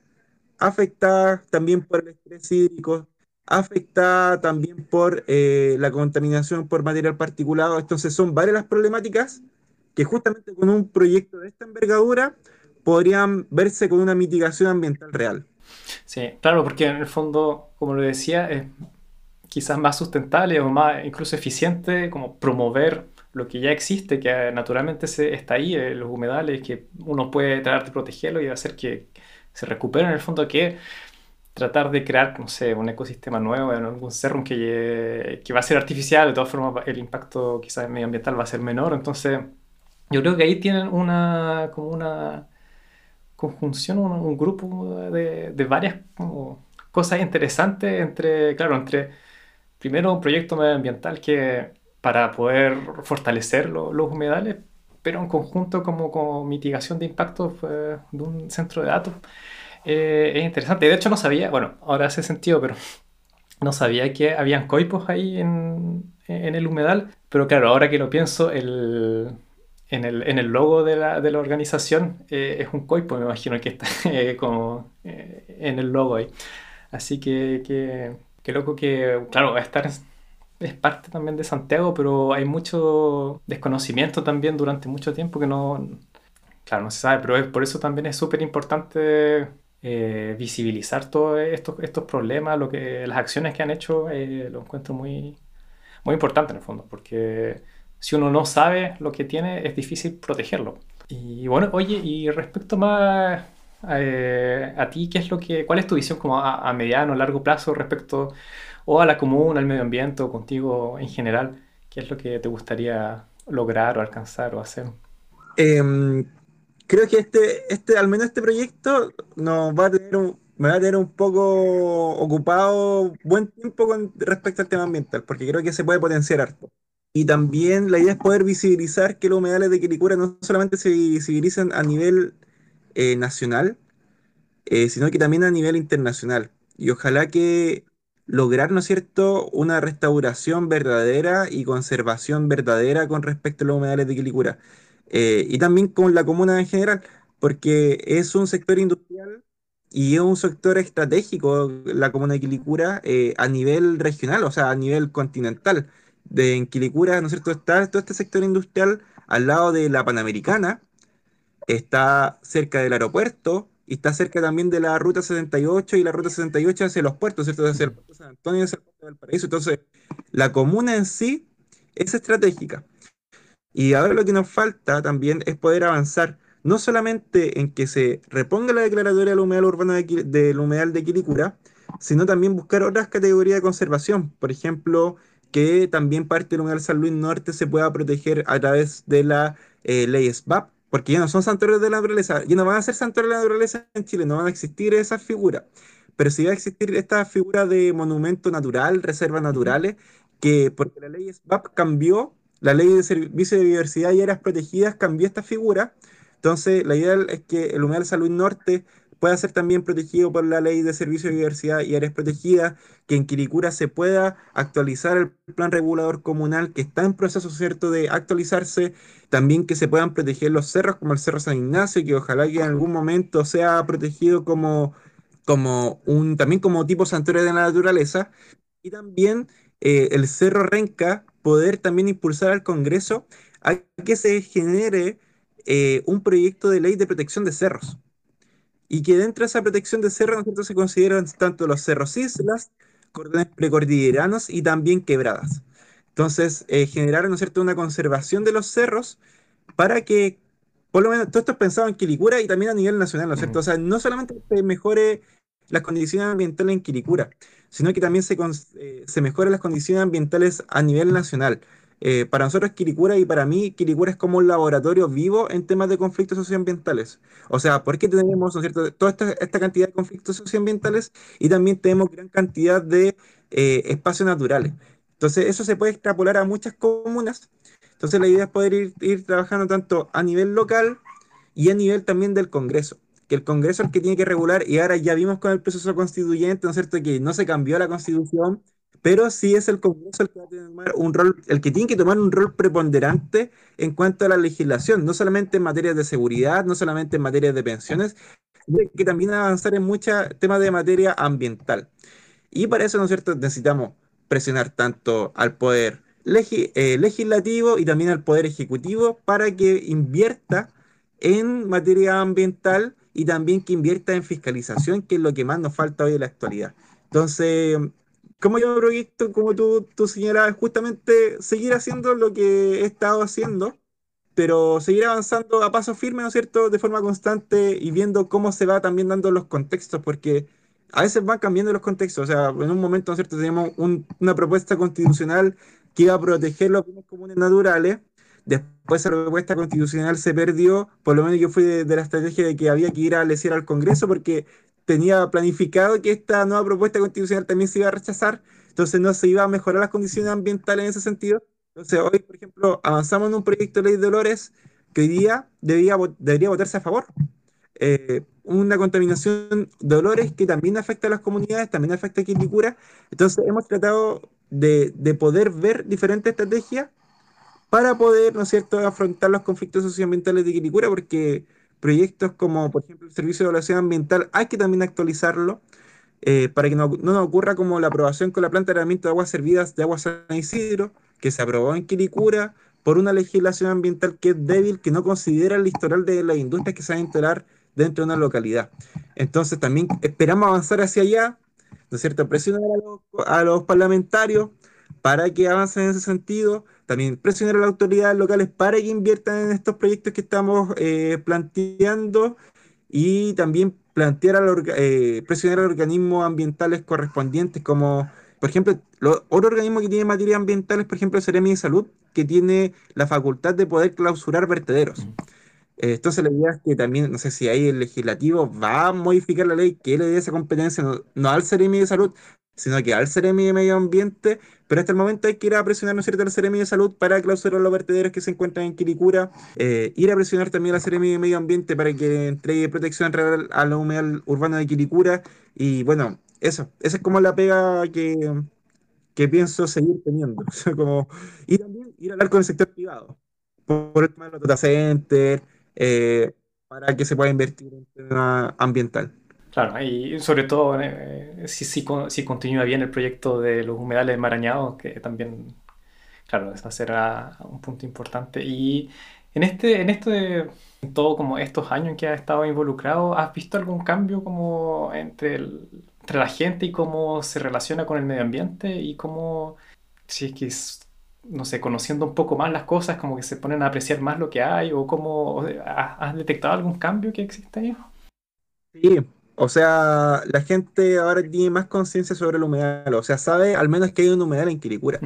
afectada también por el estrés hídrico, afectada también por eh, la contaminación por material particulado. Entonces son varias las problemáticas que justamente con un proyecto de esta envergadura podrían verse con una mitigación ambiental real. Sí, claro, porque en el fondo, como lo decía, es quizás más sustentable o más incluso eficiente como promover lo que ya existe, que naturalmente se, está ahí, eh, los humedales, que uno puede tratar de protegerlo y hacer que, se recupera en el fondo que tratar de crear, no sé, un ecosistema nuevo en algún cerro que, que va a ser artificial, de todas formas el impacto quizás medioambiental va a ser menor, entonces yo creo que ahí tienen una, como una conjunción, un, grupo de, de varias cosas interesantes entre, claro, entre primero un proyecto medioambiental que para poder fortalecer los humedales, pero en conjunto como, como mitigación de impactos de un centro de datos. Eh, es interesante. De hecho, no sabía, bueno, ahora hace sentido, pero no sabía que habían coipos ahí en, en el humedal, pero claro, ahora que lo pienso, el, en, el, en el logo de la, de la organización eh, es un coipo, me imagino que está eh, como eh, en el logo ahí. Así que, que, que loco que, claro, va a estar es parte también de Santiago, pero hay mucho desconocimiento también durante mucho tiempo que no, claro, no se sabe, pero es, por eso también es súper importante eh, visibilizar todos estos, estos problemas, lo que, las acciones que han hecho, eh, lo encuentro muy, muy importante en el fondo, porque si uno no sabe lo que tiene, es difícil protegerlo. Y bueno, oye, y respecto más eh, a ti, ¿qué es lo que, ¿cuál es tu visión como a, mediano, largo plazo respecto o a la comuna, al medio ambiente o contigo en general? ¿Qué es lo que te gustaría lograr o alcanzar o hacer? Em, creo que este, este, al menos este proyecto nos va a tener un, me va a tener un poco ocupado buen tiempo respecto al tema ambiental, porque creo que se puede potenciar harto. Y también la idea es poder visibilizar que los humedales de Quilicura no solamente se visibilizan a nivel eh, nacional, eh, sino que también a nivel internacional. Y ojalá que lograr, ¿no es cierto?, una restauración verdadera y conservación verdadera con respecto a los humedales de Quilicura. Eh, y también con la comuna en general, porque es un sector industrial y es un sector estratégico, la comuna de Quilicura, eh, a nivel regional, o sea, a nivel continental. De, en Quilicura, ¿no es cierto?, está todo este sector industrial al lado de la Panamericana, está cerca del aeropuerto y está cerca también de la Ruta 78 y la Ruta 78 hacia los puertos, ¿cierto? Hacia el puerto de San Antonio y hacia el puerto del Paraíso. Entonces, la comuna en sí es estratégica. Y ahora lo que nos falta también es poder avanzar, no solamente en que se reponga la declaratoria del humedal urbano de, del humedal de Quilicura, sino también buscar otras categorías de conservación. Por ejemplo, que también parte del humedal San Luis Norte se pueda proteger a través de la eh, ley SBAP, porque ya no son santuarios de la naturaleza, ya no van a ser santuarios de la naturaleza en Chile, no van a existir esas figuras. Pero sí va a existir esta figura de monumento natural, reservas naturales, que porque la ley SBAP cambió, la ley de servicio de biodiversidad y áreas protegidas cambió esta figura. Entonces, la idea es que el humedal Salud Norte pueda ser también protegido por la ley de servicio de biodiversidad y áreas protegidas, que en Quilicura se pueda actualizar el plan regulador comunal que está en proceso, ¿cierto?, de actualizarse, también que se puedan proteger los cerros como el Cerro San Ignacio, que ojalá que en algún momento sea protegido como, como un, también como tipo santuario de la naturaleza, y también eh, el Cerro Renca, poder también impulsar al Congreso a que se genere eh, un proyecto de ley de protección de cerros. Y que dentro de esa protección de cerros, ¿no se consideran tanto los cerros islas, cordones precordilleranos y también quebradas. Entonces, eh, generar, ¿no cierto?, una conservación de los cerros para que, por lo menos, todo esto es pensado en Quilicura y también a nivel nacional, ¿no es cierto? O sea, no solamente se mejore las condiciones ambientales en Quilicura, sino que también se, eh, se mejoren las condiciones ambientales a nivel nacional. Eh, para nosotros Quilicura y para mí Quilicura es como un laboratorio vivo en temas de conflictos socioambientales. O sea, ¿por qué tenemos, ¿no es cierto?, toda esta, esta cantidad de conflictos socioambientales y también tenemos gran cantidad de eh, espacios naturales? Entonces, eso se puede extrapolar a muchas comunas entonces la idea es poder ir, ir trabajando tanto a nivel local y a nivel también del Congreso, que el Congreso es el que tiene que regular y ahora ya vimos con el proceso constituyente, ¿no es cierto?, que no se cambió la constitución, pero sí es el Congreso el que va a tomar un rol, el que tiene que tomar un rol preponderante en cuanto a la legislación, no solamente en materia de seguridad, no solamente en materia de pensiones, sino que también avanzar en muchos temas de materia ambiental. Y para eso, ¿no es cierto?, necesitamos presionar tanto al poder eh, legislativo y también al poder ejecutivo para que invierta en materia ambiental y también que invierta en fiscalización, que es lo que más nos falta hoy en la actualidad. Entonces, como yo proyecto, como tú, tú señalabas, justamente seguir haciendo lo que he estado haciendo pero seguir avanzando a paso firme, ¿no es cierto?, de forma constante y viendo cómo se va también dando los contextos, porque a veces van cambiando los contextos, o sea, en un momento, ¿no es cierto?, teníamos un- una propuesta constitucional que iba a proteger los bienes comunes naturales, después esa propuesta constitucional se perdió, por lo menos yo fui de, de la estrategia de que había que ir a decir al Congreso porque tenía planificado que esta nueva propuesta constitucional también se iba a rechazar, entonces no se iba a mejorar las condiciones ambientales en ese sentido. Entonces, hoy, por ejemplo, avanzamos en un proyecto de ley de Dolores que hoy día debía, debería votarse a favor. eh, una contaminación de olores que también afecta a las comunidades, también afecta a Quilicura. Entonces hemos tratado de, de poder ver diferentes estrategias para poder, ¿no es cierto?, afrontar los conflictos socioambientales de Quilicura, porque proyectos como, por ejemplo, el Servicio de Evaluación Ambiental, hay que también actualizarlo eh, para que no, no nos ocurra como la aprobación con la planta de tratamiento de aguas servidas de Agua San Isidro, que se aprobó en Quilicura por una legislación ambiental que es débil, que no considera el historial de las industrias que se van a instalar dentro de una localidad. Entonces también esperamos avanzar hacia allá, ¿no es cierto? Presionar a los, a los parlamentarios para que avancen en ese sentido, también presionar a las autoridades locales para que inviertan en estos proyectos que estamos eh, planteando y también plantear al eh, presionar a los organismos ambientales correspondientes como por ejemplo, otro organismo que tiene materia ambiental es, por ejemplo, el Ceremi de Salud, que tiene la facultad de poder clausurar vertederos. Eh, entonces, la idea es que también, no sé si ahí el legislativo va a modificar la ley que le dé esa competencia, no, al Ceremi de Salud, sino que al Ceremi de Medio Ambiente, pero hasta el momento hay que ir a presionar, ¿no es cierto?, al Ceremi de Salud para clausurar los vertederos que se encuentran en Quilicura, eh, ir a presionar también al Ceremi de Medio Ambiente para que entregue protección real a la humedad urbana de Quilicura, y bueno, eso, esa es como la pega que, que pienso seguir teniendo. como, y también ir a hablar con el sector privado, por el tema de los data centers, eh, para que se pueda invertir en tema ambiental. Claro, y sobre todo eh, si, si, si, continúa bien el proyecto de los humedales marañados, que también, claro, eso será un punto importante. Y en este, en este, en todo como estos años en que has estado involucrado, ¿has visto algún cambio como entre entre la gente y cómo se relaciona con el medio ambiente y cómo, si es que, no sé, conociendo un poco más las cosas, como que se ponen a apreciar más lo que hay o cómo, ¿has detectado algún cambio que existe ahí? Sí, o sea, la gente ahora tiene más conciencia sobre el humedal, o sea, sabe al menos que hay un humedal en Quilicura.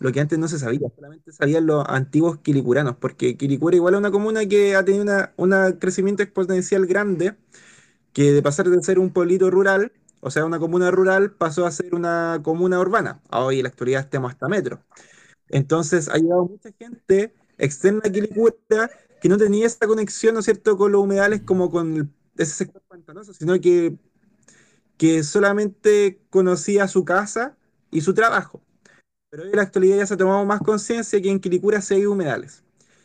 Lo que antes no se sabía, solamente sabían los antiguos quilicuranos, porque Quilicura igual es una comuna que ha tenido un crecimiento exponencial grande, que de pasar de ser un pueblito rural o sea, una comuna rural pasó a ser una comuna urbana. Hoy en la actualidad estamos hasta metro. Entonces ha llegado mucha gente externa a Quilicura que no tenía esa conexión, ¿no es cierto?, con los humedales como con ese sector pantanoso, sino que, que solamente conocía su casa y su trabajo. Pero hoy en la actualidad ya se ha tomado más conciencia que en Quilicura se hay humedales.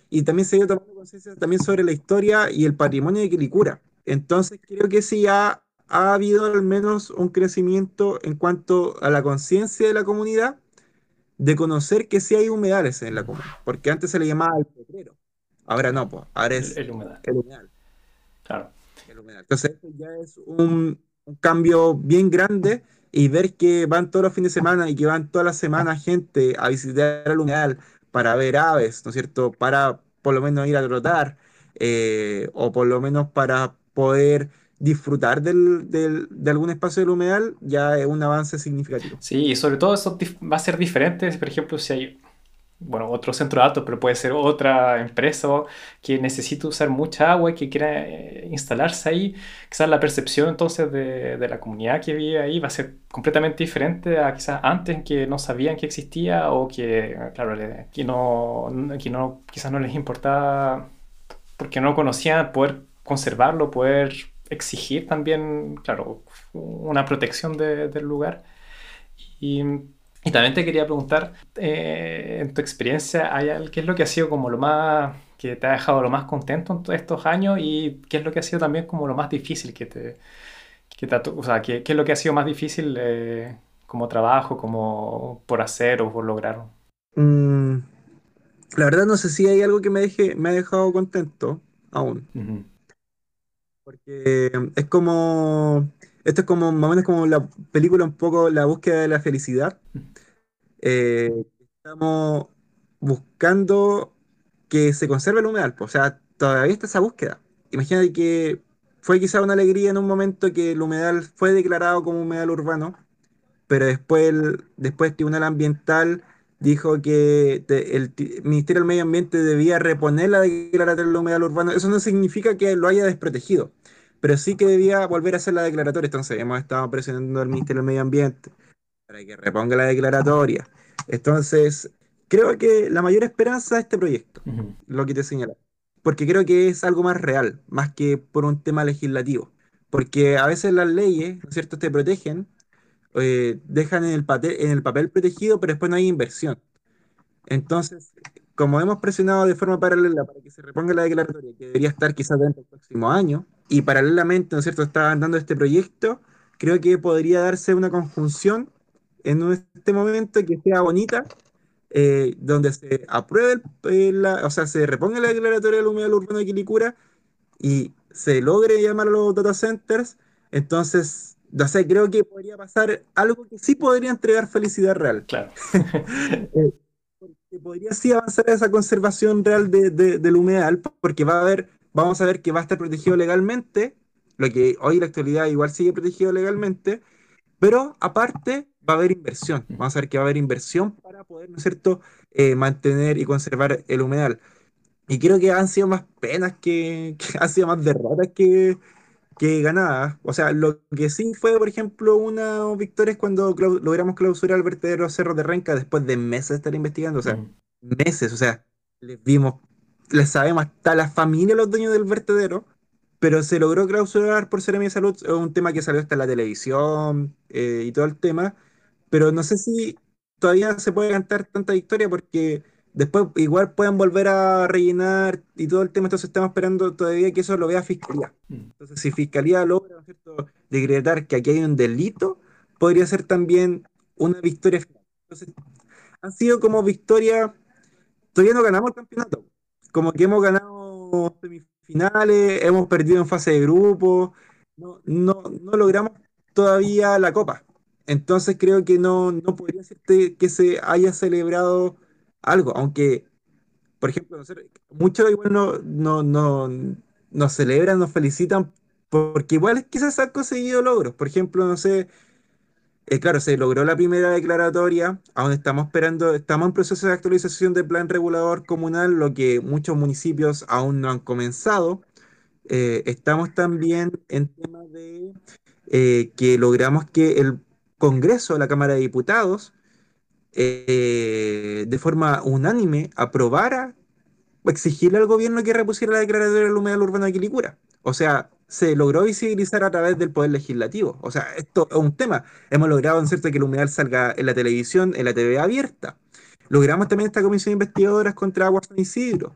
Y también se ha ido tomando conciencia también sobre la historia y el patrimonio de Quilicura. Entonces creo que sí ha ha habido al menos un crecimiento en cuanto a la conciencia de la comunidad de conocer que sí hay humedales en la comuna, porque antes se le llamaba el petrero, ahora no, pues, ahora es el, humedal. el humedal. Claro. Entonces, ya es un, un, cambio bien grande y ver que van todos los fines de semana y que van todas las semanas gente a visitar el humedal para ver aves, ¿no es cierto? Para por lo menos ir a trotar eh, o por lo menos para poder disfrutar del, del, de algún espacio del humedal ya es un avance significativo. Sí, y sobre todo eso va a ser diferente, por ejemplo, si hay bueno, otro centro de datos, pero puede ser otra empresa que necesita usar mucha agua y que quiera eh, instalarse ahí. Quizás la percepción entonces de, de, la comunidad que vive ahí va a ser completamente diferente a quizás antes que no sabían que existía o que, claro, que no, que no quizás no les importaba porque no conocían poder conservarlo, poder exigir también, claro, una protección del lugar. Y, y, también te quería preguntar, eh, en tu experiencia, ¿hay, ¿qué es lo que ha sido como lo más, que te ha dejado lo más contento en todos estos años y qué es lo que ha sido también como lo más difícil que te, que te o sea, qué, qué, es lo que ha sido más difícil eh, como trabajo, como por hacer o por lograr? Mm, la verdad no sé si hay algo que me, deje, me ha dejado contento aún. Porque es como, esto es como, más o menos como la película un poco La búsqueda de la felicidad. Eh, estamos buscando que se conserve el humedal, o sea, todavía está esa búsqueda. Imagínate que fue quizá una alegría en un momento que el humedal fue declarado como humedal urbano, pero después el, Tribunal Ambiental dijo que el Ministerio del Medio Ambiente debía reponer la declaratoria del humedal urbano. Eso no significa que lo haya desprotegido, pero sí que debía volver a hacer la declaratoria. Entonces hemos estado presionando al Ministerio del Medio Ambiente para que reponga la declaratoria. Entonces, creo que la mayor esperanza es este proyecto, lo que te señala. porque creo que es algo más real, más que por un tema legislativo. Porque a veces las leyes, ¿no es cierto?, te protegen, eh, dejan en el, papel, en el papel protegido, pero después no hay inversión. Entonces, como hemos presionado de forma paralela para que se reponga la declaratoria, que debería estar quizás dentro del próximo año, y paralelamente, ¿no es cierto?, está dando este proyecto, creo que podría darse una conjunción en este momento que sea bonita, eh, donde se apruebe, el, o sea, se reponga la declaratoria del humedal urbano de Quilicura y se logre llamar a los data centers, entonces, no sé, creo que podría pasar algo que sí podría entregar felicidad real. Claro. eh, porque podría sí avanzar esa conservación real de, de, del humedal, porque va a haber, vamos a ver que va a estar protegido legalmente, lo que hoy en la actualidad igual sigue protegido legalmente, pero aparte va a haber inversión. Vamos a ver que va a haber inversión para poder, ¿no es cierto?, eh, mantener y conservar el humedal. Y creo que han sido más penas que, que han sido más derrotas que, que ganadas. O sea, lo que sí fue, por ejemplo, una victoria es cuando clau logramos clausurar el vertedero Cerro de Renca después de meses de estar investigando. O sea, mm. meses. O sea, les vimos, les sabemos hasta la familia los dueños del vertedero pero se logró clausurar por Seremi de Salud, es un tema que salió hasta en la televisión eh, y todo el tema, pero no sé si todavía se puede cantar tanta victoria porque después igual pueden volver a rellenar y todo el tema, entonces estamos esperando todavía que eso lo vea Fiscalía. Mm. Entonces, si Fiscalía logra ¿no cierto? decretar que aquí hay un delito, podría ser también una victoria final. Entonces, han sido como victoria, todavía no ganamos el campeonato, como que hemos ganado semifinales finales, hemos perdido en fase de grupo, no, no, no logramos todavía la copa. Entonces creo que no, no podría decirte que se haya celebrado algo, aunque, por ejemplo, muchos igual no, no, no, nos celebran, nos felicitan, porque igual quizás han conseguido logros. Por ejemplo, no sé, eh, claro, se logró la primera declaratoria, aún estamos esperando, estamos en proceso de actualización del plan regulador comunal, lo que muchos municipios aún no han comenzado. Eh, estamos también en tema de eh, que logramos que el Congreso, la Cámara de Diputados, de forma unánime aprobara exigirle al gobierno que repusiera la declaratoria del humedal urbano de Quilicura. O sea, se logró visibilizar a través del poder legislativo. O sea, esto es un tema. Hemos logrado, en cierto, que el humedal salga en la televisión, en la TV abierta. Logramos también esta comisión de investigadoras contra Agua San Isidro.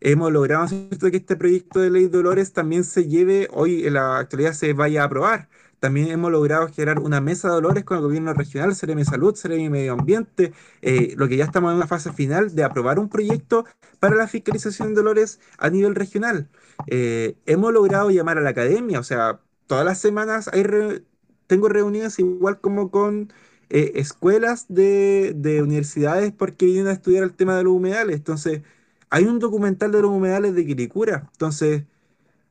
Hemos logrado, cierto, que este proyecto de ley Dolores también se lleve, hoy en la actualidad se vaya a aprobar. También hemos logrado generar una mesa de dolores con el gobierno regional, Seremi Salud, Seremi Medio Ambiente, eh, lo que ya estamos en una fase final de aprobar un proyecto para la fiscalización de dolores a nivel regional. Eh, hemos logrado llamar a la academia, o sea, todas las semanas hay tengo reuniones igual como con eh, escuelas de, de, universidades porque vienen a estudiar el tema de los humedales. Entonces, hay un documental de los humedales de Quilicura. Entonces,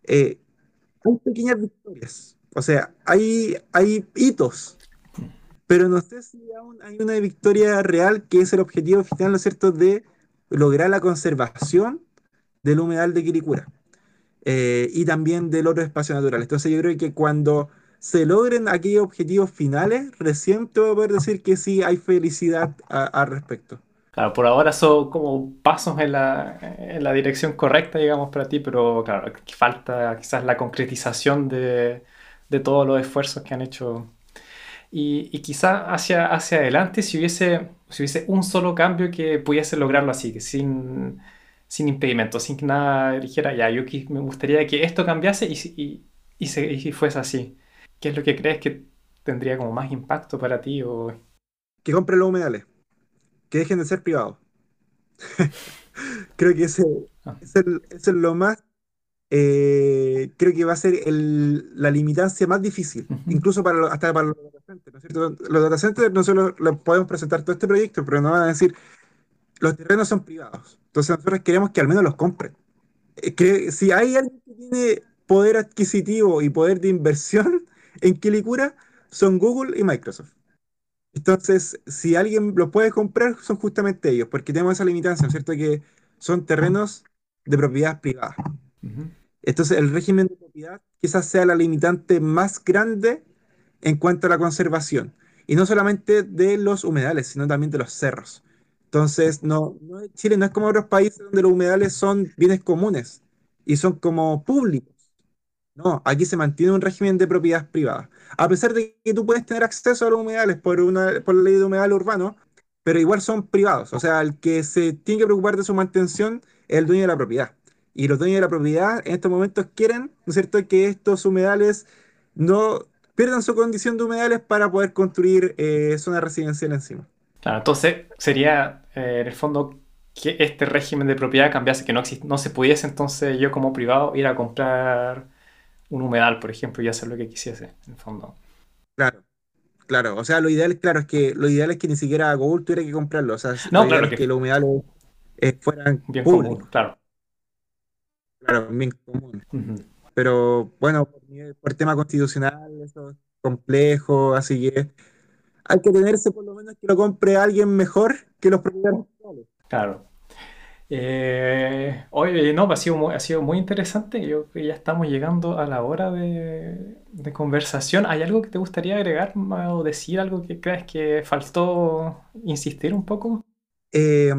hay pequeñas victorias o sea, hay, hitos, pero no sé si aún hay una victoria real que es el objetivo final, ¿no cierto?, de lograr la conservación del humedal de Quiricura eh, y también del otro espacio natural. Entonces yo creo que cuando se logren aquellos objetivos finales, recién te voy a poder decir que sí hay felicidad al respecto. Claro, por ahora son como pasos en la, en la dirección correcta, digamos, para ti, pero claro, falta quizás la concretización de, de todos los esfuerzos que han hecho. Y, y quizá hacia, hacia adelante, si hubiese, si hubiese un solo cambio que pudiese lograrlo así, sin, sin impedimento, sin que nada dijera, ya, yo me gustaría que esto cambiase y, y, y, se, y fuese así. ¿Qué es lo que crees que tendría como más impacto para ti? O... Que compren los humedales, que dejen de ser privados. Creo que ese, ah. ese, es lo más eh, creo que va a ser el, la limitancia más difícil, incluso para hasta para los data centers, ¿no es cierto? Los data centers nosotros les podemos presentar todo este proyecto, pero nos van a decir, los terrenos son privados, entonces nosotros queremos que al menos los compren. Eh, si hay alguien que tiene poder adquisitivo y poder de inversión en Quilicura, son Google y Microsoft. Entonces, si alguien lo puede comprar, son justamente ellos, porque tenemos esa limitancia, ¿no es cierto? Que son terrenos de propiedad privada. Entonces, el régimen de propiedad quizás sea la limitante más grande en cuanto a la conservación. Y no solamente de los humedales, sino también de los cerros. Entonces, no, Chile no es como otros países donde los humedales son bienes comunes. y son como públicos. No, aquí se mantiene un régimen de propiedad privada. A pesar de que tú puedes tener acceso a los humedales por, una, por la ley de humedal urbano, pero igual son privados. O sea, el que se tiene que preocupar de su mantención es el dueño de la propiedad. Y los dueños de la propiedad en estos momentos quieren, ¿no es cierto?, que estos humedales no pierdan su condición de humedales para poder construir eh, zona residencial encima. Entonces sería eh, en el fondo que este régimen de propiedad cambiase, que no, no se pudiese entonces yo como privado ir a comprar un humedal, por ejemplo, y hacer lo que quisiese, en el fondo. Claro, claro. O sea, lo ideal, claro, es que lo ideal es que ni siquiera Google tuviera que comprarlo. O sea, no, claro que, los humedales eh, fueran bien públicos. claro. Claro, bien común. Pero bueno, por, por, tema constitucional, eso es complejo, así que hay que tenerse por lo menos que lo compre alguien mejor que los propietarios actuales. Claro. Eh, oye, no, ha sido, muy, ha sido muy interesante. Yo creo que ya estamos llegando a la hora de, conversación. ¿Hay algo que te gustaría agregar o decir, algo que crees que faltó insistir un poco? Eh,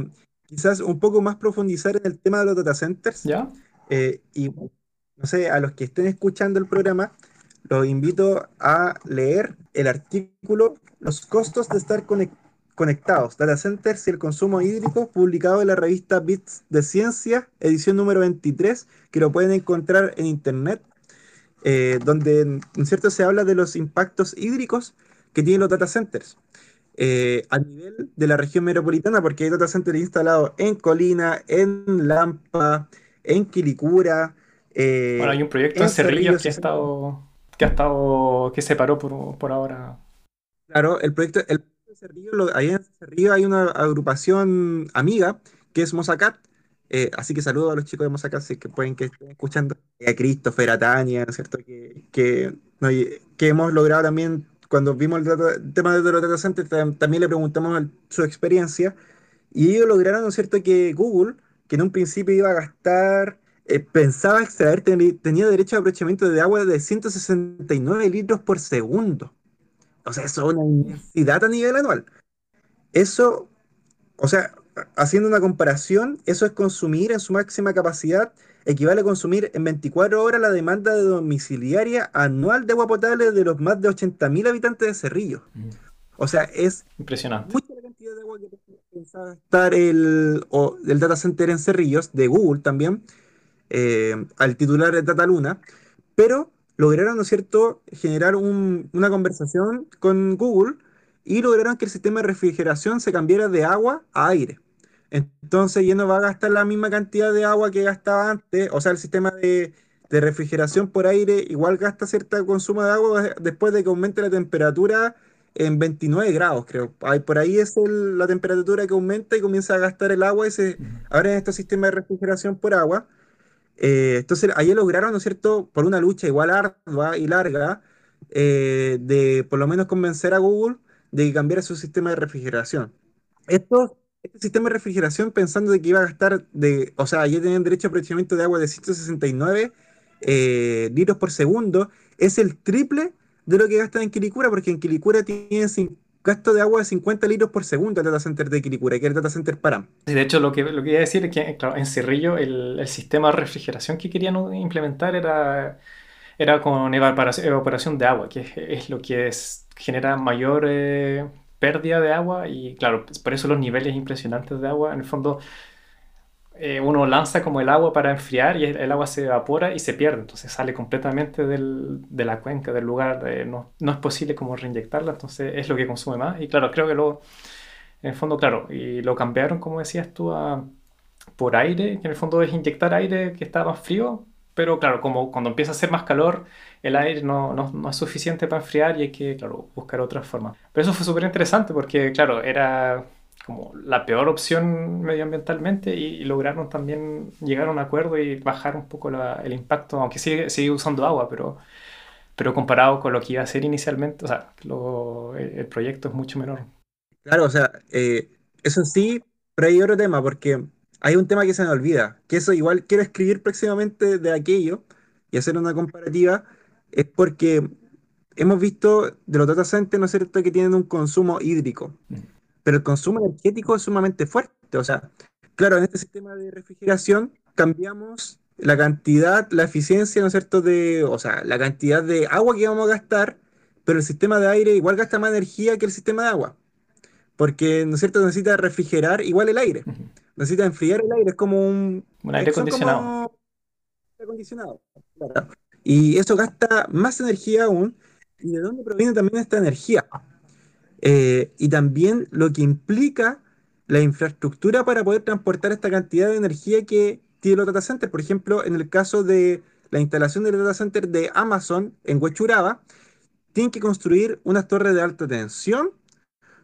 quizás un poco más profundizar en el tema de los data centers. ¿Ya? Eh, y no sé, a los que estén escuchando el programa, los invito a leer el artículo Los costos de estar conectados conectados, data centers y el consumo hídrico, publicado en la revista Bits de Ciencia, edición número 23, que lo pueden encontrar en internet, eh, donde en cierto se habla de los impactos hídricos que tienen los data centers. Eh, a nivel de la región metropolitana, porque hay data centers instalados en Colina, en Lampa, en Quilicura. Eh, bueno, hay un proyecto en Cerrillos, que, ha estado, que ha estado, que se paró por, por ahora. Claro, el proyecto, el ahí en Cerrillo hay una agrupación amiga que es Mosacat. Eh, así que saludo a los chicos de Mosacat si que pueden que estén escuchando. A Christopher, a Tania, ¿cierto? Que, que, que hemos logrado también, cuando vimos el, tema de los data centers, también le preguntamos su experiencia. Y ellos lograron, ¿no es cierto?, que Google, que en un principio iba a gastar, eh, pensaba extraer, tenía derecho a aprovechamiento de agua de 169 litros por segundo. O sea, eso es una inmensidad a nivel anual. Eso, o sea, haciendo una comparación, eso es consumir en su máxima capacidad, equivale a consumir en 24 horas la demanda de domiciliaria anual de agua potable de los más de 80.000 habitantes de Cerrillo. O sea, es impresionante. Mucha la cantidad de agua que pensaba estar el, el data center en Cerrillos, de Google también, eh, al titular de Data Luna, pero lograron, ¿no es cierto?, generar una conversación con Google y lograron que el sistema de refrigeración se cambiara de agua a aire. Entonces ya no va a gastar la misma cantidad de agua que gastaba antes, o sea, el sistema de, refrigeración por aire igual gasta cierto consumo de agua después de que aumente la temperatura en 29 grados, creo. Por ahí es la temperatura que aumenta y comienza a gastar el agua y se abren estos sistemas de refrigeración por agua. Eh, entonces, ahí lograron, ¿no es cierto?, por una lucha igual ardua y larga, eh, de por lo menos convencer a Google de que cambiara su sistema de refrigeración. Esto, este sistema de refrigeración, pensando de que iba a gastar, de, o sea, ya tenían derecho a aprovechamiento de agua de 169 eh, litros por segundo, es el triple de lo que gastan en Quilicura, porque en Quilicura tienen gasto de agua de 50 litros por segundo el data center de Quilicura, que el data center Param. De hecho, lo que, lo que iba a decir es que claro, en Cerrillo el, el, sistema de refrigeración que querían implementar era, era con evaporación, de agua, que es, lo que es, genera mayor eh, pérdida de agua y claro, por eso los niveles impresionantes de agua, en el fondo eh, uno lanza como el agua para enfriar y el, agua se evapora y se pierde, entonces sale completamente del, de la cuenca, del lugar, no, no, es posible como reinyectarla, entonces es lo que consume más. Y claro, creo que luego, en el fondo, claro, y lo cambiaron, como decías tú, a, por aire, que en el fondo es inyectar aire que está más frío, pero claro, como cuando empieza a hacer más calor, el aire no, no, no es suficiente para enfriar y hay que, claro, buscar otras formas. Pero eso fue súper interesante porque, claro, era como la peor opción medioambientalmente y, lograron también llegar a un acuerdo y bajar un poco el impacto, aunque sigue, sigue usando agua, pero, pero comparado con lo que iba a ser inicialmente, o sea, el, proyecto es mucho menor. Claro, o sea, eh, eso sí, pero hay otro tema, porque hay un tema que se me olvida, que eso igual quiero escribir próximamente de aquello y hacer una comparativa, es porque hemos visto de los data centers, ¿no es cierto?, que tienen un consumo hídrico. Mm pero el consumo energético es sumamente fuerte. O sea, claro, en este sistema de refrigeración cambiamos la cantidad, la eficiencia, ¿no es cierto?, de, o sea, la cantidad de agua que vamos a gastar, pero el sistema de aire igual gasta más energía que el sistema de agua, porque, ¿no es cierto?, necesita refrigerar igual el aire, necesita enfriar el aire, es como un... Un aire acondicionado. acondicionado, Y eso gasta más energía aún. ¿Y de dónde proviene también esta energía? Eh, y también lo que implica la infraestructura para poder transportar esta cantidad de energía que tiene los data centers. Por ejemplo, en el caso de la instalación del data center de Amazon en Huechuraba, tienen que construir unas torres de alta tensión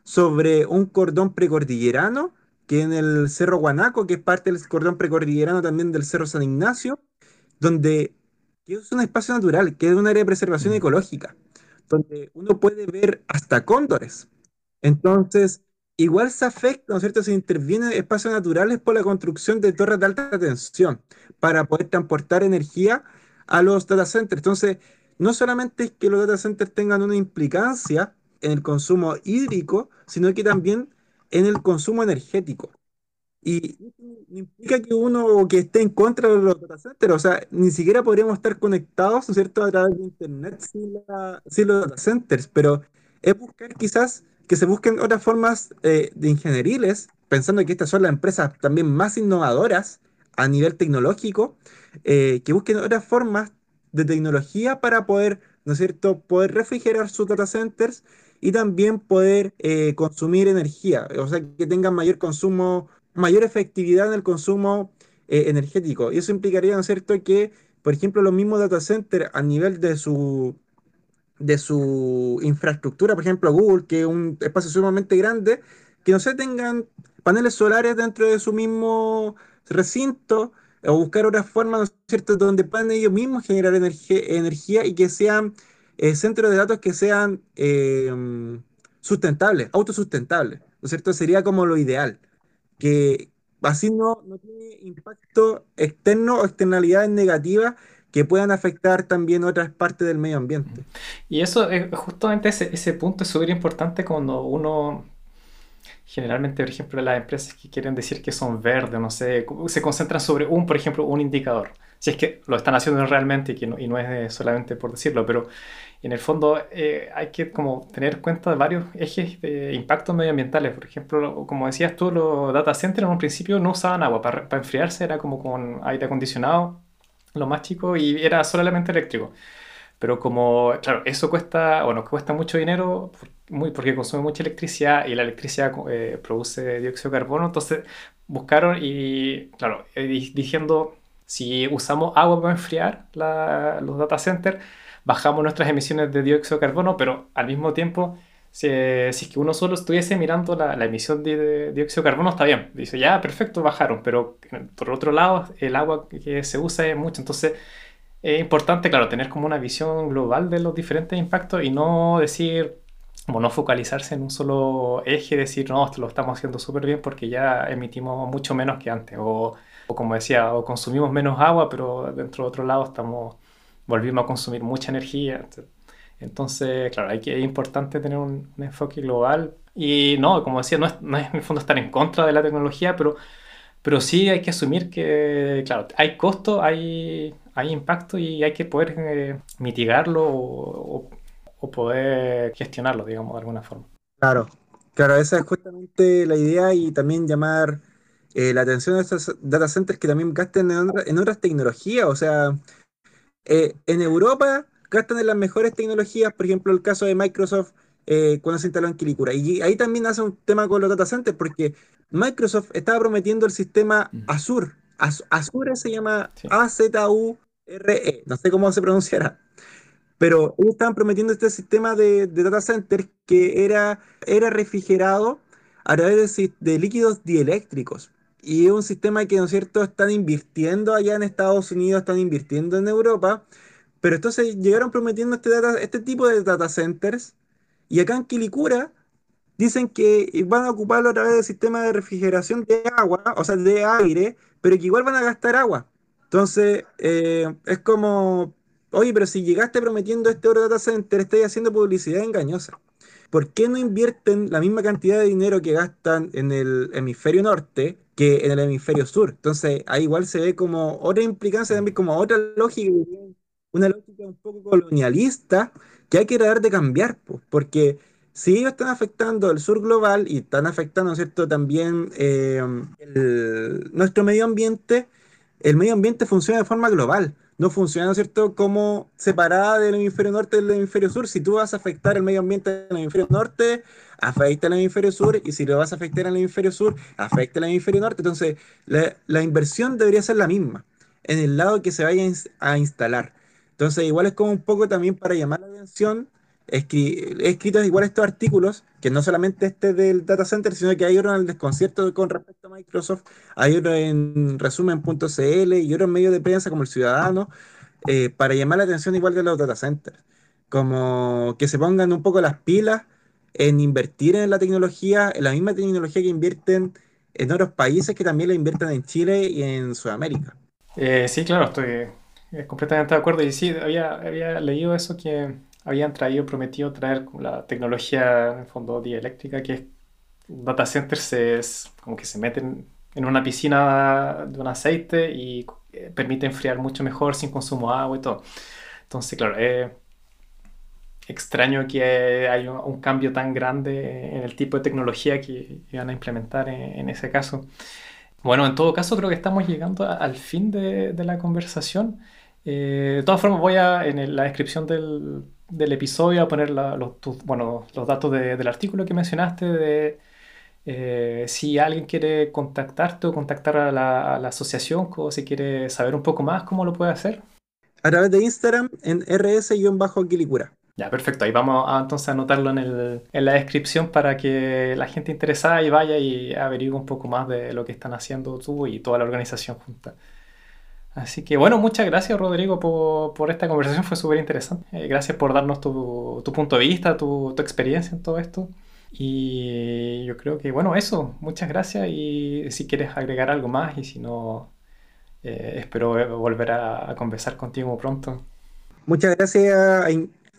sobre un cordón precordillerano que en el Cerro Guanaco, que es parte del cordón precordillerano también del Cerro San Ignacio, donde es un espacio natural, que es un área de preservación mm. ecológica, donde uno puede ver hasta cóndores. Entonces, igual se afecta, ¿no es cierto? Se intervienen espacios naturales por la construcción de torres de alta tensión para poder transportar energía a los data centers. Entonces, no solamente es que los data centers tengan una implicancia en el consumo hídrico, sino que también en el consumo energético. Y implica que uno que esté en contra de los data centers, o sea, ni siquiera podríamos estar conectados, ¿no es cierto?, a través de Internet sin, sin los data centers, pero es buscar quizás que se busquen otras formas eh, de ingenieriles, pensando que estas son las empresas también más innovadoras a nivel tecnológico, eh, que busquen otras formas de tecnología para poder, ¿no es cierto?, poder refrigerar sus data centers y también poder eh, consumir energía, o sea, que tengan mayor consumo, mayor efectividad en el consumo energético. Y eso implicaría, ¿no es cierto?, que, por ejemplo, los mismos data centers a nivel de su de su infraestructura, por ejemplo Google, que es un espacio sumamente grande, que no se tengan paneles solares dentro de su mismo recinto o buscar otras formas, ¿no cierto?, donde puedan ellos mismos generar energía y que sean eh, centros de datos que sean sustentables, autosustentables, ¿no cierto? Sería como lo ideal, que así no, no tiene impacto externo o externalidades negativas que puedan afectar también otras partes del medio ambiente. Y eso, es justamente ese, ese punto es súper importante cuando uno, generalmente, por ejemplo, las empresas que quieren decir que son verdes, no sé, se concentran sobre un, por ejemplo, un indicador. Si es que lo están haciendo realmente y, que no, y no es solamente por decirlo, pero en el fondo eh, hay que como tener cuenta de varios ejes de impactos medioambientales. Por ejemplo, como decías tú, los data centers en un principio no usaban agua. Para, para enfriarse era como con aire acondicionado lo más chico, y era solamente eléctrico. Pero como, claro, eso cuesta, bueno, cuesta mucho dinero muy, porque consume mucha electricidad y la electricidad eh, produce dióxido de carbono, entonces buscaron y, claro, eh, diciendo, si usamos agua para enfriar los data centers, bajamos nuestras emisiones de dióxido de carbono, pero al mismo tiempo si, si, es que uno solo estuviese mirando la, emisión de, dióxido de carbono, está bien. Dice, ya, perfecto, bajaron, pero por otro lado, el agua que se usa es mucho. Entonces, es importante, claro, tener como una visión global de los diferentes impactos y no decir, como no focalizarse en un solo eje, decir, no, esto lo estamos haciendo súper bien porque ya emitimos mucho menos que antes. O, o, como decía, o consumimos menos agua, pero dentro de otro lado estamos, volvimos a consumir mucha energía. Entonces, claro, hay que, es importante tener un, enfoque global y no, como decía, no es, no es, en el fondo estar en contra de la tecnología, pero, pero sí hay que asumir que, claro, hay costo, hay, hay impacto y hay que poder eh, mitigarlo o, poder gestionarlo, digamos, de alguna forma. Claro, claro, esa es justamente la idea y también llamar eh, la atención a estos data centers que también gasten en, en otras tecnologías, o sea, eh, en Europa gastan en las mejores tecnologías, por ejemplo, el caso de Microsoft eh, cuando se instaló en Quilicura. Y ahí también hace un tema con los data centers, porque Microsoft estaba prometiendo el sistema Azure. Azure se llama A-Z-U-R-E, no sé cómo se pronunciará. Pero ellos estaban prometiendo este sistema de, data centers que era, era refrigerado a través de, de líquidos dieléctricos. Y es un sistema que, ¿no es cierto?, están invirtiendo allá en Estados Unidos, están invirtiendo en Europa, pero entonces llegaron prometiendo este, este tipo de data centers y acá en Quilicura dicen que van a ocuparlo a través del sistema de refrigeración de agua, o sea, de aire, pero que igual van a gastar agua. Entonces, eh, es como, oye, pero si llegaste prometiendo este oro data center, estáis haciendo publicidad engañosa. ¿Por qué no invierten la misma cantidad de dinero que gastan en el hemisferio norte que en el hemisferio sur? Entonces, ahí igual se ve como otra implicancia, también como otra lógica, una lógica un poco colonialista que hay que tratar de cambiar, porque si ellos están afectando el sur global y están afectando, ¿cierto?, también eh, nuestro medio ambiente, el medio ambiente funciona de forma global no funciona, cierto?, como separada del hemisferio norte del hemisferio sur. Si tú vas a afectar el medio ambiente del hemisferio norte, afecta el hemisferio sur, y si lo vas a afectar al hemisferio sur, afecta el hemisferio norte. Entonces, la, inversión debería ser la misma, en el lado que se vaya a instalar. Entonces, igual es como un poco también para llamar la atención. He escrito igual estos artículos, que no solamente este del data center, sino que hay otro en el desconcierto con respecto a Microsoft, hay otro en resumen.cl y otro en medios de prensa como El Ciudadano, eh, para llamar la atención igual de los data centers. Como que se pongan un poco las pilas en invertir en la tecnología, en la misma tecnología que invierten en otros países que también la invierten en Chile y en Sudamérica. Eh, sí, claro, estoy completamente de acuerdo. Y sí, había, había leído eso que habían traído, prometido traer la tecnología, en el fondo, dieléctrica, que es data centers es como que se meten en una piscina de un aceite y eh, permite enfriar mucho mejor sin consumo de agua y todo. Entonces, claro, es extraño que haya un, cambio tan grande en el tipo de tecnología que iban a implementar en, ese caso. Bueno, en todo caso creo que estamos llegando al fin de, la conversación. Eh, de todas formas, voy a, en la descripción del, del episodio a poner los, bueno, los datos del artículo que mencionaste, de eh, si alguien quiere contactarte o contactar a la, asociación, o si quiere saber un poco más, ¿cómo lo puede hacer? A través de Instagram en rs-quilicura. Ya, perfecto. Ahí vamos a entonces anotarlo en, el, en, la descripción para que la gente interesada y vaya y averigüe un poco más de lo que están haciendo tú y toda la organización junta. Así que bueno, muchas gracias Rodrigo por, esta conversación, fue súper interesante. Eh, gracias por darnos tu, punto de vista, tu, experiencia en todo esto. Y yo creo que bueno, eso, muchas gracias y si quieres agregar algo más y si no, eh, espero volver a, conversar contigo pronto. Muchas gracias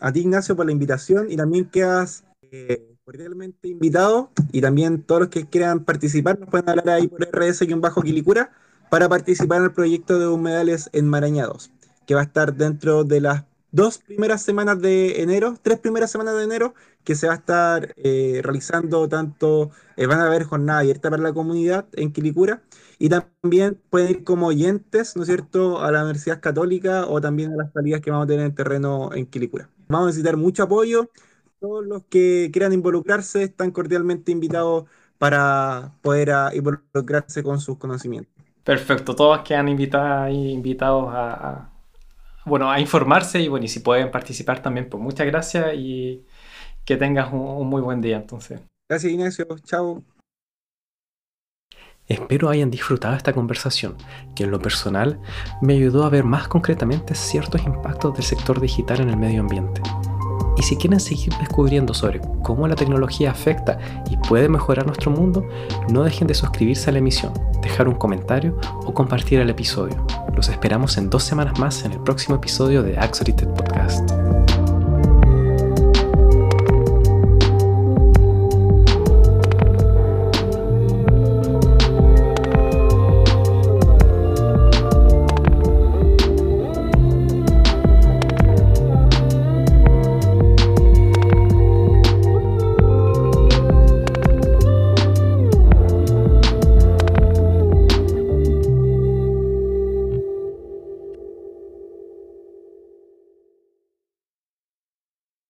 a, ti Ignacio por la invitación y también quedas eh, cordialmente invitado y también todos los que quieran participar nos pueden hablar ahí por rs-quilicura para participar en el proyecto de humedales enmarañados, que va a estar dentro de las dos primeras semanas de enero, tres primeras semanas de enero, que se va a estar eh, realizando tanto, eh, van a haber jornada abierta para la comunidad en Quilicura, y también pueden ir como oyentes, ¿no es cierto?, a la Universidad Católica o también a las salidas que vamos a tener en terreno en Quilicura. Vamos a necesitar mucho apoyo, todos los que quieran involucrarse están cordialmente invitados para poder ah, involucrarse con sus conocimientos. Perfecto, todos quedan invitados, invitados a, bueno, a informarse y bueno, y si pueden participar también, pues muchas gracias y que tengas un, muy buen día entonces. Gracias Ignacio, chao. Espero hayan disfrutado esta conversación, que en lo personal me ayudó a ver más concretamente ciertos impactos del sector digital en el medio ambiente. Y si quieren seguir descubriendo sobre cómo la tecnología afecta y puede mejorar nuestro mundo, no dejen de suscribirse a la emisión, dejar un comentario o compartir el episodio. Los esperamos en dos semanas más en el próximo episodio de Axorited Podcast.